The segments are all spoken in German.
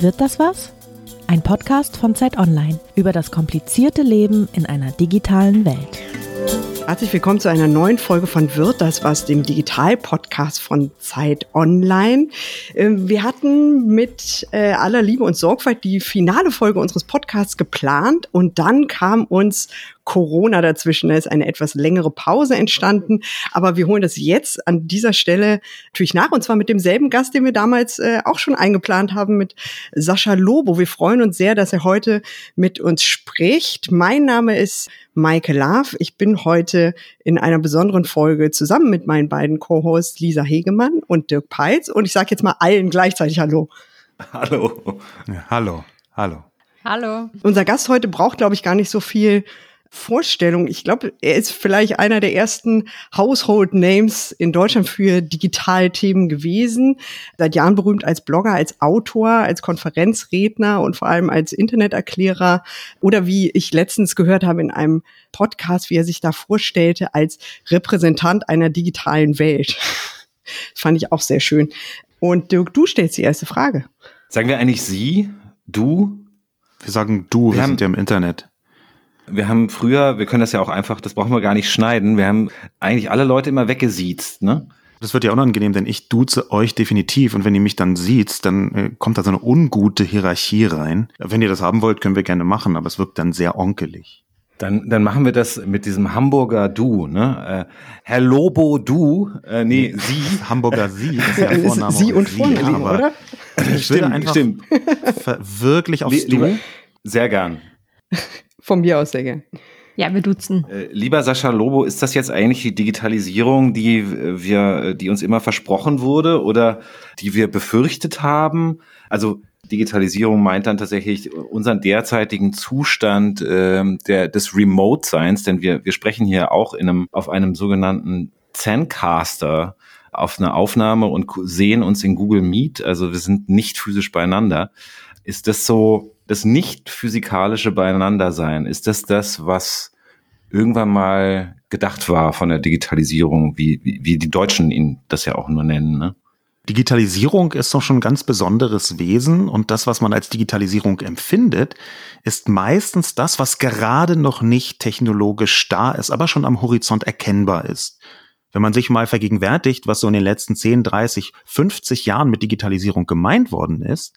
Wird das was? Ein Podcast von Zeit Online über das komplizierte Leben in einer digitalen Welt. Herzlich willkommen zu einer neuen Folge von Wird das was, dem Digital-Podcast von Zeit Online. Ähm, wir hatten mit äh, aller Liebe und Sorgfalt die finale Folge unseres Podcasts geplant und dann kam uns Corona dazwischen. Da ist eine etwas längere Pause entstanden. Aber wir holen das jetzt an dieser Stelle natürlich nach. Und zwar mit demselben Gast, den wir damals äh, auch schon eingeplant haben, mit Sascha Lobo. Wir freuen uns sehr, dass er heute mit uns spricht. Mein Name ist Maike Love. Ich bin heute in einer besonderen Folge zusammen mit meinen beiden Co-Hosts Lisa Hegemann und Dirk Peitz. Und ich sage jetzt mal allen gleichzeitig Hallo. Hallo. Ja, hallo. Hallo. Hallo. Unser Gast heute braucht, glaube ich, gar nicht so viel Vorstellung. Ich glaube, er ist vielleicht einer der ersten Household Names in Deutschland für Digitalthemen gewesen. Seit Jahren berühmt als Blogger, als Autor, als Konferenzredner und vor allem als Interneterklärer oder wie ich letztens gehört habe in einem Podcast, wie er sich da vorstellte, als Repräsentant einer digitalen Welt. Das fand ich auch sehr schön. Und Dirk, du stellst die erste Frage. Sagen wir eigentlich Sie, du? Wir sagen du, wir, wir sind ja im Internet. Wir haben früher, wir können das ja auch einfach, das brauchen wir gar nicht schneiden, wir haben eigentlich alle Leute immer weggesiezt, ne? Das wird ja unangenehm, denn ich duze euch definitiv und wenn ihr mich dann sieht, dann äh, kommt da so eine ungute Hierarchie rein. Wenn ihr das haben wollt, können wir gerne machen, aber es wirkt dann sehr onkelig. Dann, dann machen wir das mit diesem Hamburger Du, ne? Äh, Herr Lobo Du, äh, nee, Sie. Hamburger Sie ist ja Vorname. Sie und Vorname, oder? Ich würde einfach stimmt. wirklich aufs Du. Sehr gern. Von mir aus sehr. Ja, wir duzen. Äh, lieber Sascha Lobo, ist das jetzt eigentlich die Digitalisierung, die wir, äh, die uns immer versprochen wurde oder die wir befürchtet haben? Also Digitalisierung meint dann tatsächlich unseren derzeitigen Zustand äh, der, des Remote-Seins, denn wir, wir sprechen hier auch in einem, auf einem sogenannten Zencaster auf eine Aufnahme und sehen uns in Google Meet, also wir sind nicht physisch beieinander. Ist das so das nicht physikalische Beieinandersein, ist das das, was irgendwann mal gedacht war von der Digitalisierung, wie, wie, wie die Deutschen ihn das ja auch nur nennen, ne? Digitalisierung ist doch schon ein ganz besonderes Wesen und das, was man als Digitalisierung empfindet, ist meistens das, was gerade noch nicht technologisch da ist, aber schon am Horizont erkennbar ist. Wenn man sich mal vergegenwärtigt, was so in den letzten 10, 30, 50 Jahren mit Digitalisierung gemeint worden ist,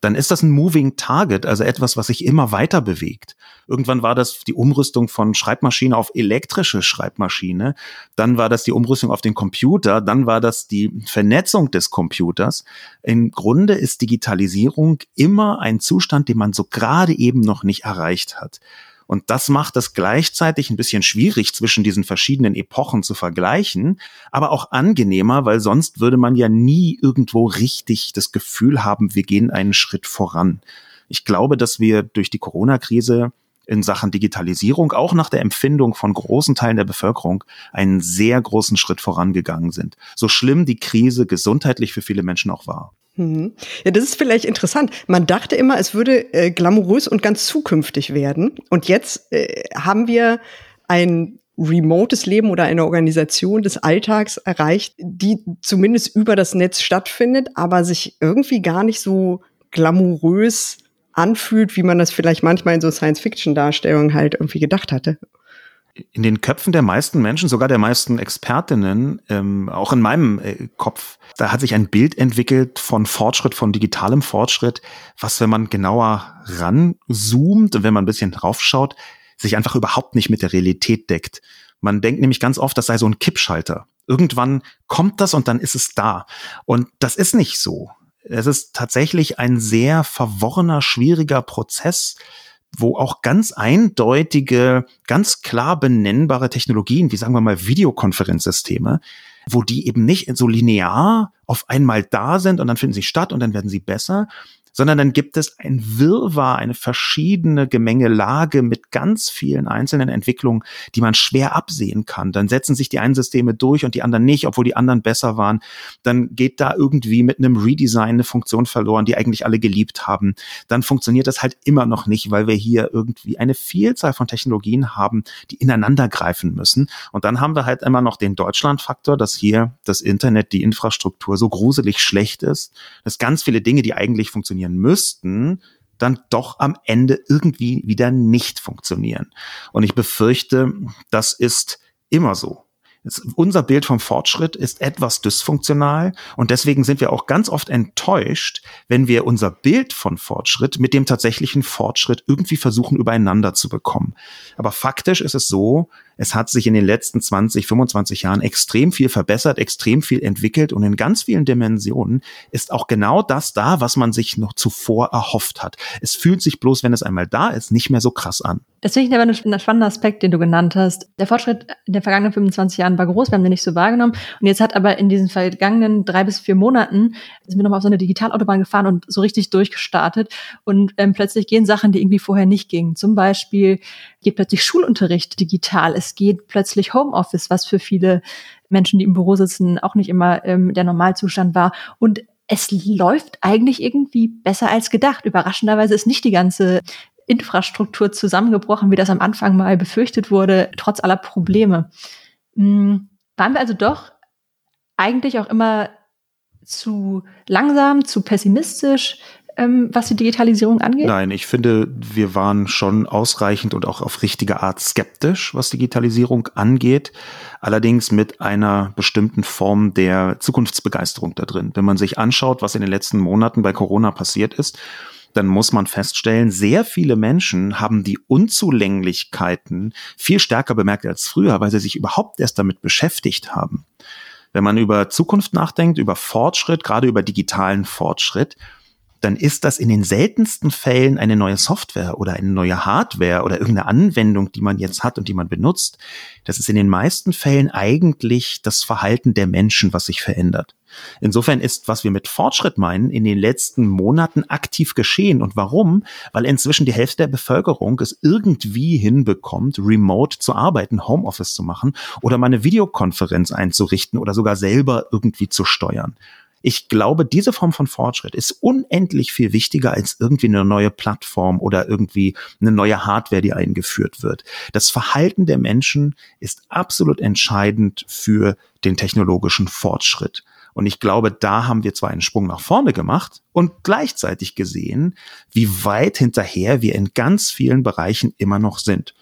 dann ist das ein Moving Target, also etwas, was sich immer weiter bewegt. Irgendwann war das die Umrüstung von Schreibmaschine auf elektrische Schreibmaschine, dann war das die Umrüstung auf den Computer, dann war das die Vernetzung des Computers. Im Grunde ist Digitalisierung immer ein Zustand, den man so gerade eben noch nicht erreicht hat. Und das macht es gleichzeitig ein bisschen schwierig, zwischen diesen verschiedenen Epochen zu vergleichen, aber auch angenehmer, weil sonst würde man ja nie irgendwo richtig das Gefühl haben, wir gehen einen Schritt voran. Ich glaube, dass wir durch die Corona-Krise in Sachen Digitalisierung, auch nach der Empfindung von großen Teilen der Bevölkerung, einen sehr großen Schritt vorangegangen sind. So schlimm die Krise gesundheitlich für viele Menschen auch war. Mhm. Ja, das ist vielleicht interessant. Man dachte immer, es würde äh, glamourös und ganz zukünftig werden. Und jetzt äh, haben wir ein remotes Leben oder eine Organisation des Alltags erreicht, die zumindest über das Netz stattfindet, aber sich irgendwie gar nicht so glamourös anfühlt, wie man das vielleicht manchmal in so Science-Fiction-Darstellungen halt irgendwie gedacht hatte in den Köpfen der meisten Menschen, sogar der meisten Expertinnen, ähm, auch in meinem äh, Kopf, da hat sich ein Bild entwickelt von Fortschritt, von digitalem Fortschritt, was, wenn man genauer ranzoomt und wenn man ein bisschen draufschaut, sich einfach überhaupt nicht mit der Realität deckt. Man denkt nämlich ganz oft, das sei so ein Kippschalter. Irgendwann kommt das und dann ist es da. Und das ist nicht so. Es ist tatsächlich ein sehr verworrener, schwieriger Prozess, wo auch ganz eindeutige, ganz klar benennbare Technologien, wie sagen wir mal Videokonferenzsysteme, wo die eben nicht so linear auf einmal da sind und dann finden sie statt und dann werden sie besser, sondern dann gibt es ein Wirrwarr, eine verschiedene Gemengelage mit ganz vielen einzelnen Entwicklungen, die man schwer absehen kann. Dann setzen sich die einen Systeme durch und die anderen nicht, obwohl die anderen besser waren. Dann geht da irgendwie mit einem Redesign eine Funktion verloren, die eigentlich alle geliebt haben. Dann funktioniert das halt immer noch nicht, weil wir hier irgendwie eine Vielzahl von Technologien haben, die ineinander greifen müssen. Und dann haben wir halt immer noch den Deutschlandfaktor, dass hier das Internet, die Infrastruktur so gruselig schlecht ist, dass ganz viele Dinge, die eigentlich funktionieren, funktionieren müssten, dann doch am Ende irgendwie wieder nicht funktionieren. Und ich befürchte, das ist immer so. Unser Bild vom Fortschritt ist etwas dysfunktional und deswegen sind wir auch ganz oft enttäuscht, wenn wir unser Bild von Fortschritt mit dem tatsächlichen Fortschritt irgendwie versuchen übereinander zu bekommen. Aber faktisch ist es so, es hat sich in den letzten 20, 25 Jahren extrem viel verbessert, extrem viel entwickelt und in ganz vielen Dimensionen ist auch genau das da, was man sich noch zuvor erhofft hat. Es fühlt sich bloß, wenn es einmal da ist, nicht mehr so krass an. Das finde ich aber ein spannender Aspekt, den du genannt hast. Der Fortschritt in den vergangenen 25 Jahren war groß, wir haben den nicht so wahrgenommen. Und jetzt hat aber in diesen vergangenen drei bis vier Monaten sind wir nochmal auf so eine Digitalautobahn gefahren und so richtig durchgestartet. Und ähm, plötzlich gehen Sachen, die irgendwie vorher nicht gingen. Zum Beispiel geht plötzlich Schulunterricht digital. Es geht plötzlich Homeoffice, was für viele Menschen, die im Büro sitzen, auch nicht immer ähm, der Normalzustand war. Und es läuft eigentlich irgendwie besser als gedacht. Überraschenderweise ist nicht die ganze Infrastruktur zusammengebrochen, wie das am Anfang mal befürchtet wurde, trotz aller Probleme. Hm, waren wir also doch eigentlich auch immer zu langsam, zu pessimistisch, ähm, was die Digitalisierung angeht? Nein, ich finde, wir waren schon ausreichend und auch auf richtige Art skeptisch, was Digitalisierung angeht. Allerdings mit einer bestimmten Form der Zukunftsbegeisterung da drin. Wenn man sich anschaut, was in den letzten Monaten bei Corona passiert ist, dann muss man feststellen, sehr viele Menschen haben die Unzulänglichkeiten viel stärker bemerkt als früher, weil sie sich überhaupt erst damit beschäftigt haben. Wenn man über Zukunft nachdenkt, über Fortschritt, gerade über digitalen Fortschritt, dann ist das in den seltensten Fällen eine neue Software oder eine neue Hardware oder irgendeine Anwendung, die man jetzt hat und die man benutzt. Das ist in den meisten Fällen eigentlich das Verhalten der Menschen, was sich verändert. Insofern ist, was wir mit Fortschritt meinen, in den letzten Monaten aktiv geschehen. Und warum? Weil inzwischen die Hälfte der Bevölkerung es irgendwie hinbekommt, remote zu arbeiten, Homeoffice zu machen oder mal eine Videokonferenz einzurichten oder sogar selber irgendwie zu steuern. Ich glaube, diese Form von Fortschritt ist unendlich viel wichtiger als irgendwie eine neue Plattform oder irgendwie eine neue Hardware, die eingeführt wird. Das Verhalten der Menschen ist absolut entscheidend für den technologischen Fortschritt. Und ich glaube, da haben wir zwar einen Sprung nach vorne gemacht und gleichzeitig gesehen, wie weit hinterher wir in ganz vielen Bereichen immer noch sind.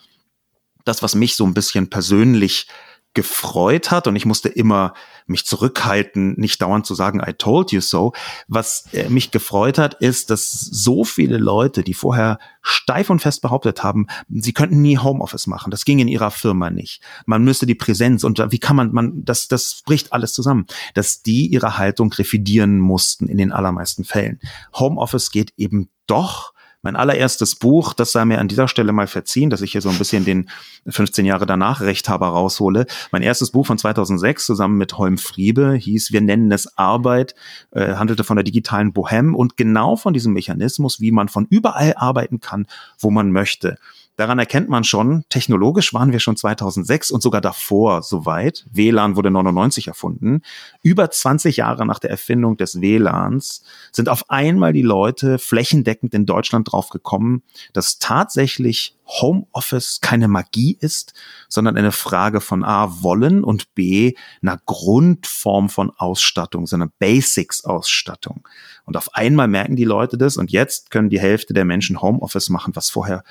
Das, was mich so ein bisschen persönlich gefreut hat und ich musste immer mich zurückhalten, nicht dauernd zu sagen, I told you so. Was äh, mich gefreut hat, ist, dass so viele Leute, die vorher steif und fest behauptet haben, sie könnten nie Homeoffice machen. Das ging in ihrer Firma nicht. Man müsste die Präsenz und wie kann man, man, das, das bricht alles zusammen, dass die ihre Haltung refidieren mussten in den allermeisten Fällen. Homeoffice geht eben doch mein allererstes Buch, das sei mir an dieser Stelle mal verziehen, dass ich hier so ein bisschen den 15 Jahre danach Rechthaber raushole. Mein erstes Buch von 2006 zusammen mit Holm Friebe hieß Wir nennen es Arbeit, äh, handelte von der digitalen Bohem und genau von diesem Mechanismus, wie man von überall arbeiten kann, wo man möchte. Daran erkennt man schon, technologisch waren wir schon 2006 und sogar davor soweit. WLAN wurde 99 erfunden. Über 20 Jahre nach der Erfindung des WLANs sind auf einmal die Leute flächendeckend in Deutschland drauf gekommen, dass tatsächlich Homeoffice keine Magie ist, sondern eine Frage von A, wollen und B, einer Grundform von Ausstattung, so einer Basics-Ausstattung. Und auf einmal merken die Leute das und jetzt können die Hälfte der Menschen Homeoffice machen, was vorher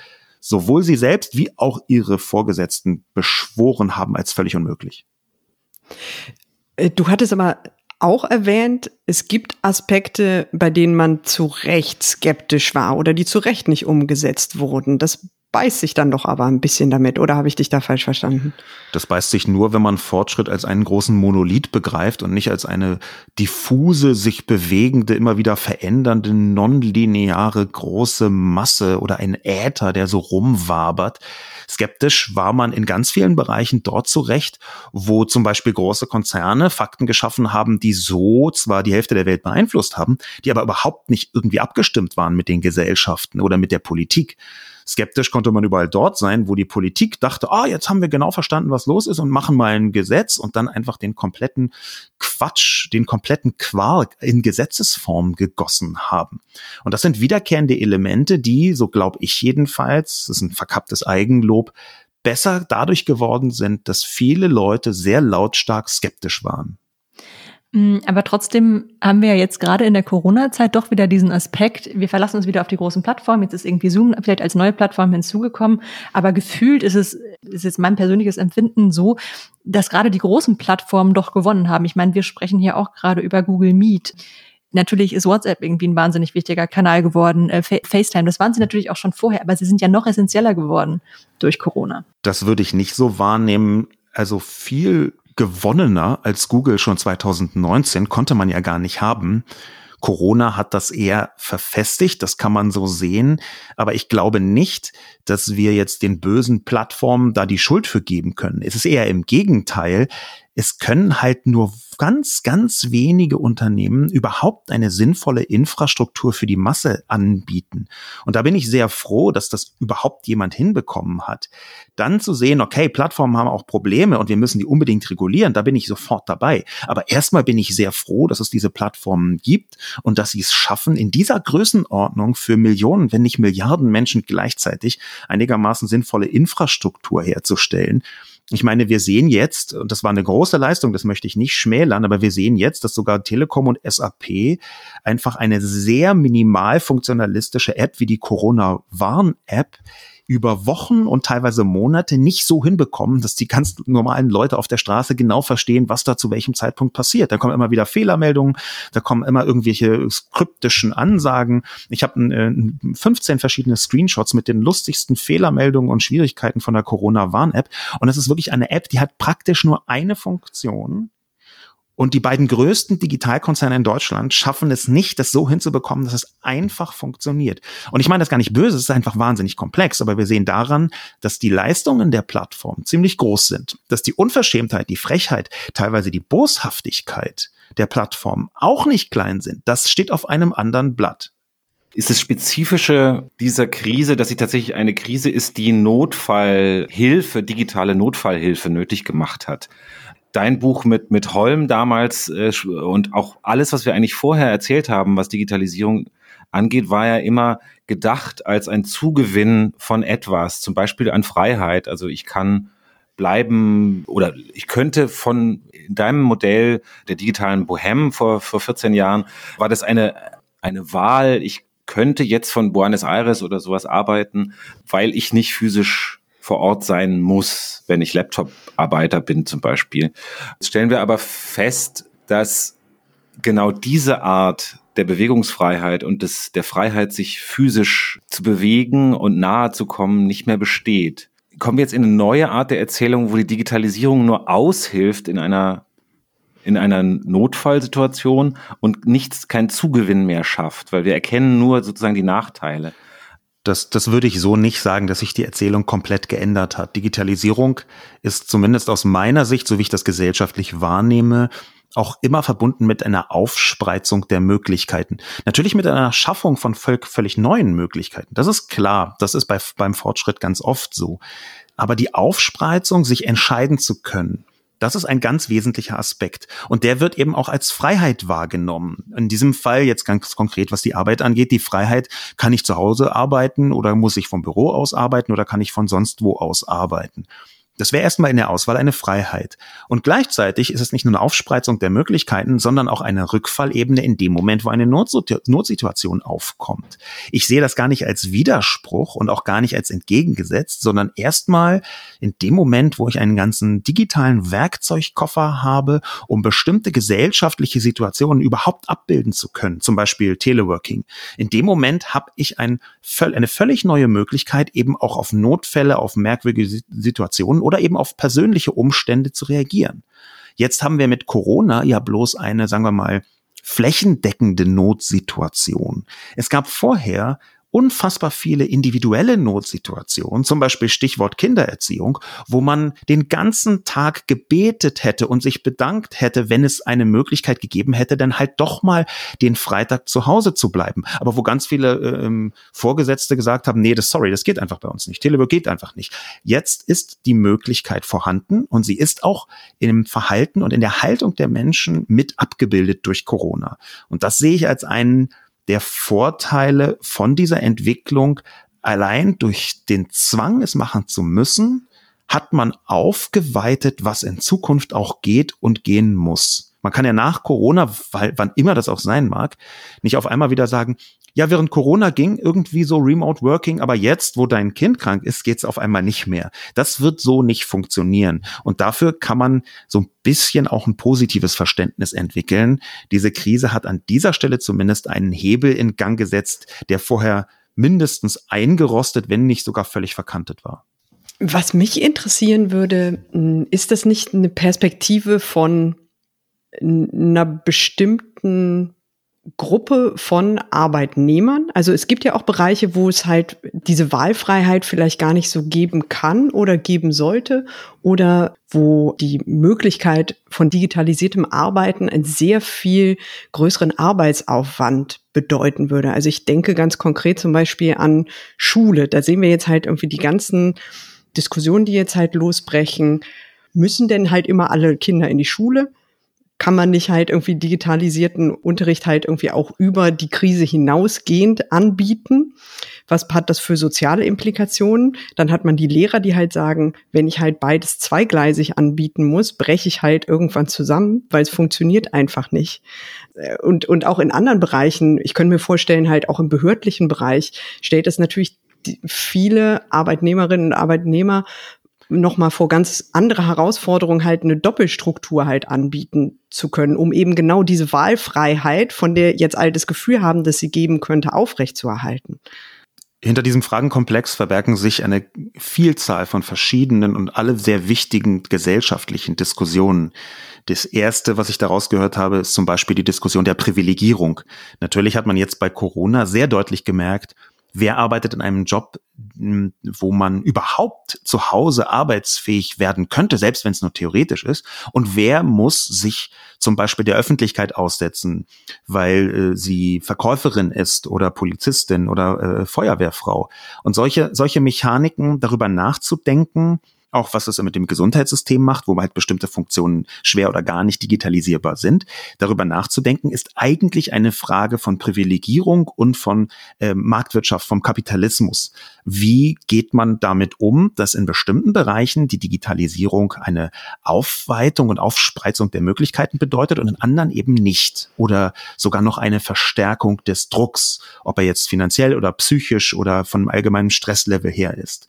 sowohl sie selbst wie auch ihre Vorgesetzten beschworen haben als völlig unmöglich. Äh, du hattest aber auch erwähnt, es gibt Aspekte, bei denen man zu Recht skeptisch war oder die zu Recht nicht umgesetzt wurden. Das beißt sich dann doch aber ein bisschen damit, oder habe ich dich da falsch verstanden? Das beißt sich nur, wenn man Fortschritt als einen großen Monolith begreift und nicht als eine diffuse, sich bewegende, immer wieder verändernde, nonlineare große Masse oder ein Äther, der so rumwabert. Skeptisch war man in ganz vielen Bereichen dort zurecht, wo zum Beispiel große Konzerne Fakten geschaffen haben, die so zwar die Hälfte der Welt beeinflusst haben, die aber überhaupt nicht irgendwie abgestimmt waren mit den Gesellschaften oder mit der Politik. Skeptisch konnte man überall dort sein, wo die Politik dachte, ah, jetzt haben wir genau verstanden, was los ist und machen mal ein Gesetz und dann einfach den kompletten Quatsch, den kompletten Quark in Gesetzesform gegossen haben. Und das sind wiederkehrende Elemente, die, so glaube ich jedenfalls, das ist ein verkapptes Eigenlob, besser dadurch geworden sind, dass viele Leute sehr lautstark skeptisch waren. Mm, aber trotzdem haben wir ja jetzt gerade in der Corona-Zeit doch wieder diesen Aspekt, wir verlassen uns wieder auf die großen Plattformen, jetzt ist irgendwie Zoom vielleicht als neue Plattform hinzugekommen, aber gefühlt ist es, ist jetzt mein persönliches Empfinden so, dass gerade die großen Plattformen doch gewonnen haben. Ich meine, wir sprechen hier auch gerade über Google Meet. Natürlich ist WhatsApp irgendwie ein wahnsinnig wichtiger Kanal geworden, äh, FaceTime, das waren sie natürlich auch schon vorher, aber sie sind ja noch essentieller geworden durch Corona. Das würde ich nicht so wahrnehmen. Also viel gewonnener als Google schon 2019 konnte man ja gar nicht haben. Corona hat das eher verfestigt, das kann man so sehen. Aber ich glaube nicht, dass wir jetzt den bösen Plattformen da die Schuld für geben können. Es ist eher im Gegenteil es können halt nur ganz, ganz wenige Unternehmen überhaupt eine sinnvolle Infrastruktur für die Masse anbieten. Und da bin ich sehr froh, dass das überhaupt jemand hinbekommen hat. Dann zu sehen, okay, Plattformen haben auch Probleme und wir müssen die unbedingt regulieren, da bin ich sofort dabei. Aber erstmal bin ich sehr froh, dass es diese Plattformen gibt und dass sie es schaffen, in dieser Größenordnung für Millionen, wenn nicht Milliarden Menschen gleichzeitig einigermaßen sinnvolle Infrastruktur herzustellen. Ich meine, wir sehen jetzt, und das war eine große Leistung, das möchte ich nicht schmälern, aber wir sehen jetzt, dass sogar Telekom und SAP einfach eine sehr minimal funktionalistische App wie die Corona-Warn-App über Wochen und teilweise Monate nicht so hinbekommen, dass die ganz normalen Leute auf der Straße genau verstehen, was da zu welchem Zeitpunkt passiert. Da kommen immer wieder Fehlermeldungen, da kommen immer irgendwelche skriptischen Ansagen. Ich habe äh, 15 verschiedene Screenshots mit den lustigsten Fehlermeldungen und Schwierigkeiten von der Corona-Warn-App. Und das ist wirklich eine App, die hat praktisch nur eine Funktion und die beiden größten Digitalkonzerne in Deutschland schaffen es nicht, das so hinzubekommen, dass es einfach funktioniert. Und ich meine das gar nicht böse, es ist einfach wahnsinnig komplex, aber wir sehen daran, dass die Leistungen der Plattform ziemlich groß sind, dass die Unverschämtheit, die Frechheit, teilweise die Boshaftigkeit der Plattform auch nicht klein sind. Das steht auf einem anderen Blatt. Ist das Spezifische dieser Krise, dass sie tatsächlich eine Krise ist, die Notfallhilfe, digitale Notfallhilfe nötig gemacht hat? Dein Buch mit, mit Holm damals äh, und auch alles, was wir eigentlich vorher erzählt haben, was Digitalisierung angeht, war ja immer gedacht als ein Zugewinn von etwas, zum Beispiel an Freiheit. Also ich kann bleiben oder ich könnte von deinem Modell der digitalen Bohem vor, vor 14 Jahren, war das eine, eine Wahl. Ich könnte jetzt von Buenos Aires oder sowas arbeiten, weil ich nicht physisch vor Ort sein muss, wenn ich Laptop-Arbeiter bin zum Beispiel. Jetzt stellen wir aber fest, dass genau diese Art der Bewegungsfreiheit und des, der Freiheit, sich physisch zu bewegen und nahe zu kommen, nicht mehr besteht. Kommen wir jetzt in eine neue Art der Erzählung, wo die Digitalisierung nur aushilft in einer in einer Notfallsituation und nichts, kein Zugewinn mehr schafft, weil wir erkennen nur sozusagen die Nachteile. Das, das würde ich so nicht sagen, dass sich die Erzählung komplett geändert hat. Digitalisierung ist zumindest aus meiner Sicht, so wie ich das gesellschaftlich wahrnehme, auch immer verbunden mit einer Aufspreizung der Möglichkeiten. Natürlich mit einer Schaffung von völlig neuen Möglichkeiten. Das ist klar. Das ist bei, beim Fortschritt ganz oft so. Aber die Aufspreizung, sich entscheiden zu können, das ist ein ganz wesentlicher Aspekt. Und der wird eben auch als Freiheit wahrgenommen. In diesem Fall jetzt ganz konkret, was die Arbeit angeht, die Freiheit, kann ich zu Hause arbeiten oder muss ich vom Büro aus arbeiten oder kann ich von sonst wo aus arbeiten? Das wäre erstmal in der Auswahl eine Freiheit. Und gleichzeitig ist es nicht nur eine Aufspreizung der Möglichkeiten, sondern auch eine Rückfallebene in dem Moment, wo eine Notsituation aufkommt. Ich sehe das gar nicht als Widerspruch und auch gar nicht als entgegengesetzt, sondern erstmal in dem Moment, wo ich einen ganzen digitalen Werkzeugkoffer habe, um bestimmte gesellschaftliche Situationen überhaupt abbilden zu können, zum Beispiel Teleworking. In dem Moment habe ich ein, eine völlig neue Möglichkeit, eben auch auf Notfälle, auf merkwürdige Situationen oder eben auf persönliche Umstände zu reagieren. Jetzt haben wir mit Corona ja bloß eine, sagen wir mal, flächendeckende Notsituation. Es gab vorher unfassbar viele individuelle Notsituationen, zum Beispiel Stichwort Kindererziehung, wo man den ganzen Tag gebetet hätte und sich bedankt hätte, wenn es eine Möglichkeit gegeben hätte, dann halt doch mal den Freitag zu Hause zu bleiben. Aber wo ganz viele ähm, Vorgesetzte gesagt haben, nee, das sorry, das geht einfach bei uns nicht. Telework geht einfach nicht. Jetzt ist die Möglichkeit vorhanden und sie ist auch im Verhalten und in der Haltung der Menschen mit abgebildet durch Corona. Und das sehe ich als einen der Vorteile von dieser Entwicklung allein durch den Zwang, es machen zu müssen, hat man aufgeweitet, was in Zukunft auch geht und gehen muss. Man kann ja nach Corona, weil, wann immer das auch sein mag, nicht auf einmal wieder sagen, ja, während Corona ging irgendwie so Remote Working, aber jetzt, wo dein Kind krank ist, geht's auf einmal nicht mehr. Das wird so nicht funktionieren. Und dafür kann man so ein bisschen auch ein positives Verständnis entwickeln. Diese Krise hat an dieser Stelle zumindest einen Hebel in Gang gesetzt, der vorher mindestens eingerostet, wenn nicht sogar völlig verkantet war. Was mich interessieren würde, ist das nicht eine Perspektive von einer bestimmten Gruppe von Arbeitnehmern. Also es gibt ja auch Bereiche, wo es halt diese Wahlfreiheit vielleicht gar nicht so geben kann oder geben sollte oder wo die Möglichkeit von digitalisiertem Arbeiten einen sehr viel größeren Arbeitsaufwand bedeuten würde. Also ich denke ganz konkret zum Beispiel an Schule. Da sehen wir jetzt halt irgendwie die ganzen Diskussionen, die jetzt halt losbrechen. Müssen denn halt immer alle Kinder in die Schule? Kann man nicht halt irgendwie digitalisierten Unterricht halt irgendwie auch über die Krise hinausgehend anbieten? Was hat das für soziale Implikationen? Dann hat man die Lehrer, die halt sagen, wenn ich halt beides zweigleisig anbieten muss, breche ich halt irgendwann zusammen, weil es funktioniert einfach nicht. Äh, und, und auch in anderen Bereichen, ich könnte mir vorstellen, halt auch im behördlichen Bereich, stellt es natürlich viele Arbeitnehmerinnen und Arbeitnehmer nochmal vor ganz andere Herausforderungen halt eine Doppelstruktur halt anbieten zu können, um eben genau diese Wahlfreiheit, von der jetzt all das Gefühl haben, dass sie geben könnte, aufrechtzuerhalten. Hinter diesem Fragenkomplex verbergen sich eine Vielzahl von verschiedenen und alle sehr wichtigen gesellschaftlichen Diskussionen. Das erste, was ich daraus gehört habe, ist zum Beispiel die Diskussion der Privilegierung. Natürlich hat man jetzt bei Corona sehr deutlich gemerkt, wer arbeitet in einem Job, wo man überhaupt zu Hause arbeitsfähig werden könnte, selbst wenn es nur theoretisch ist, und wer muss sich zum Beispiel der Öffentlichkeit aussetzen, weil äh, sie Verkäuferin ist oder Polizistin oder äh, Feuerwehrfrau. Und solche, solche Mechaniken darüber nachzudenken, auch was es mit dem Gesundheitssystem macht, wo halt bestimmte Funktionen schwer oder gar nicht digitalisierbar sind. Darüber nachzudenken ist eigentlich eine Frage von Privilegierung und von äh, Marktwirtschaft, vom Kapitalismus. Wie geht man damit um, dass in bestimmten Bereichen die Digitalisierung eine Aufweitung und Aufspreizung der Möglichkeiten bedeutet und in anderen eben nicht oder sogar noch eine Verstärkung des Drucks, ob er jetzt finanziell oder psychisch oder von allgemeinem Stresslevel her ist.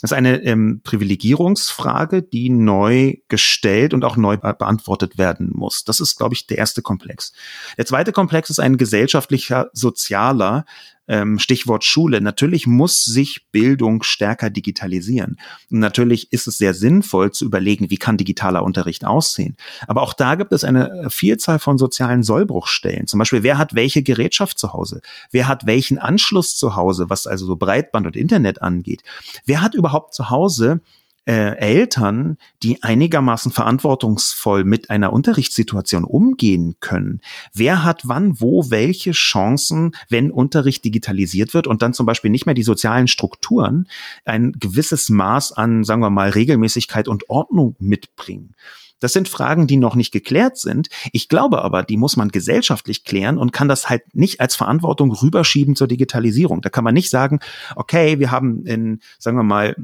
Das ist eine ähm, Privilegierungsfrage, die neu gestellt und auch neu beantwortet werden muss. Das ist, glaube ich, der erste Komplex. Der zweite Komplex ist ein gesellschaftlicher, sozialer, ähm, Stichwort Schule, natürlich muss sich Bildung stärker digitalisieren. Und natürlich ist es sehr sinnvoll zu überlegen, wie kann digitaler Unterricht aussehen. Aber auch da gibt es eine Vielzahl von sozialen Sollbruchstellen. Zum Beispiel, wer hat welche Gerätschaft zu Hause? Wer hat welchen Anschluss zu Hause, was also so Breitband und Internet angeht? Wer hat überhaupt zu Hause äh, Eltern, die einigermaßen verantwortungsvoll mit einer Unterrichtssituation umgehen können. Wer hat wann, wo, welche Chancen, wenn Unterricht digitalisiert wird und dann zum Beispiel nicht mehr die sozialen Strukturen ein gewisses Maß an, sagen wir mal, Regelmäßigkeit und Ordnung mitbringen. Das sind Fragen, die noch nicht geklärt sind. Ich glaube aber, die muss man gesellschaftlich klären und kann das halt nicht als Verantwortung rüberschieben zur Digitalisierung. Da kann man nicht sagen, okay, wir haben in, sagen wir mal,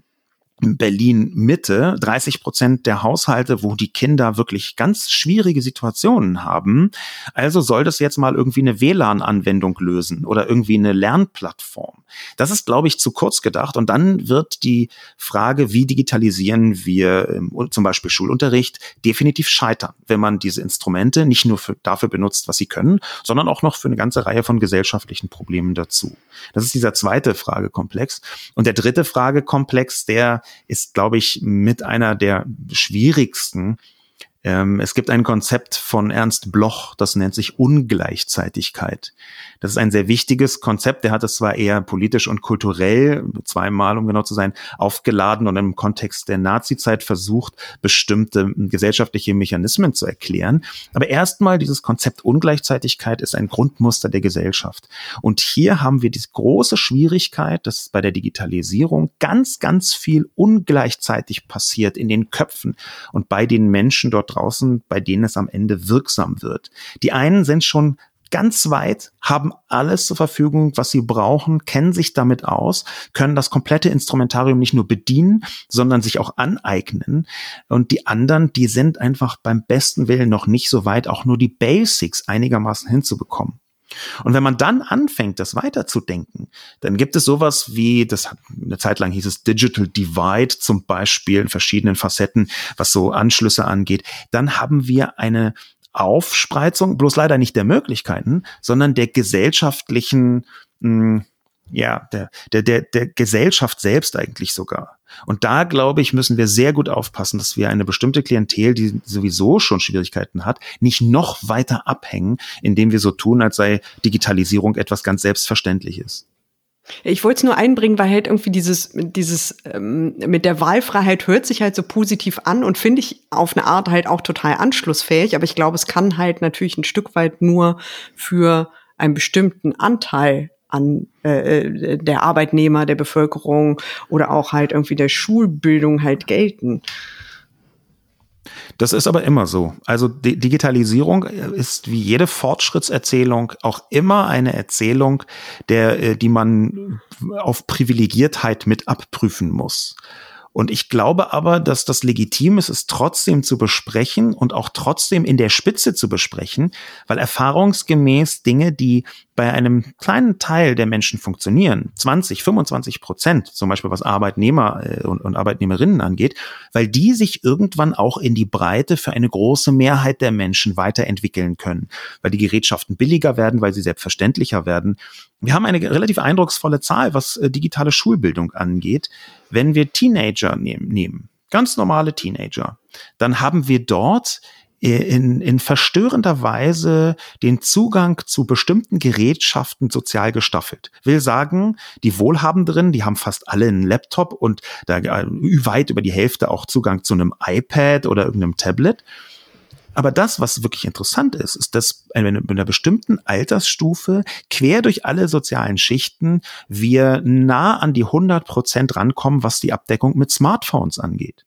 Berlin Mitte 30 Prozent der Haushalte, wo die Kinder wirklich ganz schwierige Situationen haben. Also soll das jetzt mal irgendwie eine WLAN-Anwendung lösen oder irgendwie eine Lernplattform. Das ist, glaube ich, zu kurz gedacht. Und dann wird die Frage, wie digitalisieren wir ähm, zum Beispiel Schulunterricht, definitiv scheitern, wenn man diese Instrumente nicht nur für, dafür benutzt, was sie können, sondern auch noch für eine ganze Reihe von gesellschaftlichen Problemen dazu. Das ist dieser zweite Fragekomplex. Und der dritte Fragekomplex, der ist, glaube ich, mit einer der schwierigsten ähm, es gibt ein Konzept von Ernst Bloch, das nennt sich Ungleichzeitigkeit. Das ist ein sehr wichtiges Konzept. Der hat es zwar eher politisch und kulturell, zweimal um genau zu sein, aufgeladen und im Kontext der Nazizeit versucht, bestimmte gesellschaftliche Mechanismen zu erklären. Aber erstmal dieses Konzept Ungleichzeitigkeit ist ein Grundmuster der Gesellschaft. Und hier haben wir die große Schwierigkeit, dass bei der Digitalisierung ganz, ganz viel ungleichzeitig passiert in den Köpfen und bei den Menschen dort draußen, bei denen es am Ende wirksam wird. Die einen sind schon ganz weit, haben alles zur Verfügung, was sie brauchen, kennen sich damit aus, können das komplette Instrumentarium nicht nur bedienen, sondern sich auch aneignen. Und die anderen, die sind einfach beim besten Willen noch nicht so weit, auch nur die Basics einigermaßen hinzubekommen. Und wenn man dann anfängt, das weiterzudenken, dann gibt es sowas wie, das hat eine Zeit lang hieß es Digital Divide zum Beispiel in verschiedenen Facetten, was so Anschlüsse angeht. Dann haben wir eine Aufspreizung, bloß leider nicht der Möglichkeiten, sondern der gesellschaftlichen, mh, hm, ja, der, der, der, der Gesellschaft selbst eigentlich sogar. Und da, glaube ich, müssen wir sehr gut aufpassen, dass wir eine bestimmte Klientel, die sowieso schon Schwierigkeiten hat, nicht noch weiter abhängen, indem wir so tun, als sei Digitalisierung etwas ganz Selbstverständliches. Ich wollte es nur einbringen, weil halt irgendwie dieses, dieses ähm, mit der Wahlfreiheit hört sich halt so positiv an und finde ich auf eine Art halt auch total anschlussfähig. Aber ich glaube, es kann halt natürlich ein Stück weit nur für einen bestimmten Anteil an äh, der Arbeitnehmer, der Bevölkerung oder auch halt irgendwie der Schulbildung halt gelten. Das ist aber immer so. Also die Digitalisierung ist wie jede Fortschrittserzählung auch immer eine Erzählung, der, äh, die man auf Privilegiertheit mit abprüfen muss. Und ich glaube aber, dass das legitim ist, es trotzdem zu besprechen und auch trotzdem in der Spitze zu besprechen, weil erfahrungsgemäß Dinge, die bei einem kleinen Teil der Menschen funktionieren, 20, 25 Prozent, zum Beispiel was Arbeitnehmer äh, und, Arbeitnehmerinnen angeht, weil die sich irgendwann auch in die Breite für eine große Mehrheit der Menschen weiterentwickeln können, weil die Gerätschaften billiger werden, weil sie selbstverständlicher werden. Wir haben eine relativ eindrucksvolle Zahl, was äh, digitale Schulbildung angeht. Wenn wir Teenager nehmen, nehmen, ganz normale Teenager, dann haben wir dort in, in verstörender Weise den Zugang zu bestimmten Gerätschaften sozial gestaffelt. Will sagen, die Wohlhabenderen, die haben fast alle einen Laptop und da äh, weit über die Hälfte auch Zugang zu einem iPad oder irgendeinem Tablet. Aber das, was wirklich interessant ist, ist, dass in einer bestimmten Altersstufe quer durch alle sozialen Schichten wir nah an die 100 Prozent rankommen, was die Abdeckung mit Smartphones angeht.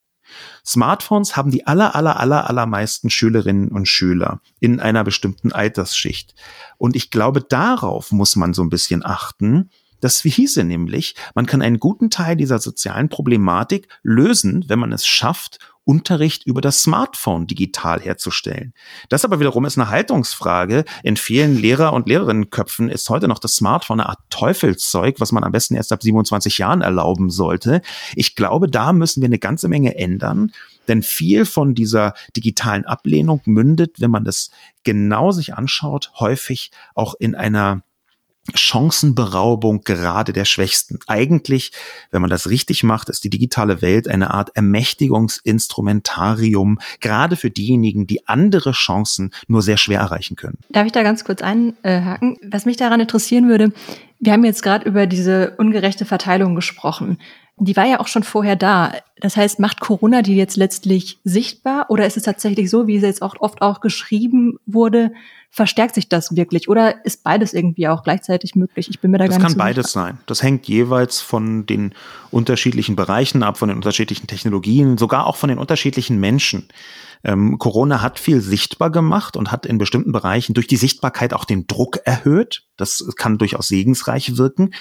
Smartphones haben die aller, aller, aller, allermeisten Schülerinnen und Schüler in einer bestimmten Altersschicht. Und ich glaube, darauf muss man so ein bisschen achten, das hieße nämlich, man kann einen guten Teil dieser sozialen Problematik lösen, wenn man es schafft, Unterricht über das Smartphone digital herzustellen. Das aber wiederum ist eine Haltungsfrage. In vielen Lehrer- und Lehrerinnenköpfen ist heute noch das Smartphone eine Art Teufelszeug, was man am besten erst ab 27 Jahren erlauben sollte. Ich glaube, da müssen wir eine ganze Menge ändern. Denn viel von dieser digitalen Ablehnung mündet, wenn man das genau sich anschaut, häufig auch in einer Chancenberaubung gerade der Schwächsten. Eigentlich, wenn man das richtig macht, ist die digitale Welt eine Art Ermächtigungsinstrumentarium, gerade für diejenigen, die andere Chancen nur sehr schwer erreichen können. Darf ich da ganz kurz einhaken? Was mich daran interessieren würde, wir haben jetzt gerade über diese ungerechte Verteilung gesprochen. Die war ja auch schon vorher da. Das heißt, macht Corona die jetzt letztlich sichtbar oder ist es tatsächlich so, wie es jetzt auch oft auch geschrieben wurde, verstärkt sich das wirklich oder ist beides irgendwie auch gleichzeitig möglich? Ich bin mir da das gar nicht Das kann beides sein. Das hängt jeweils von den unterschiedlichen Bereichen ab, von den unterschiedlichen Technologien, sogar auch von den unterschiedlichen Menschen. Ähm, Corona hat viel sichtbar gemacht und hat in bestimmten Bereichen durch die Sichtbarkeit auch den Druck erhöht. Das kann durchaus segensreich wirken.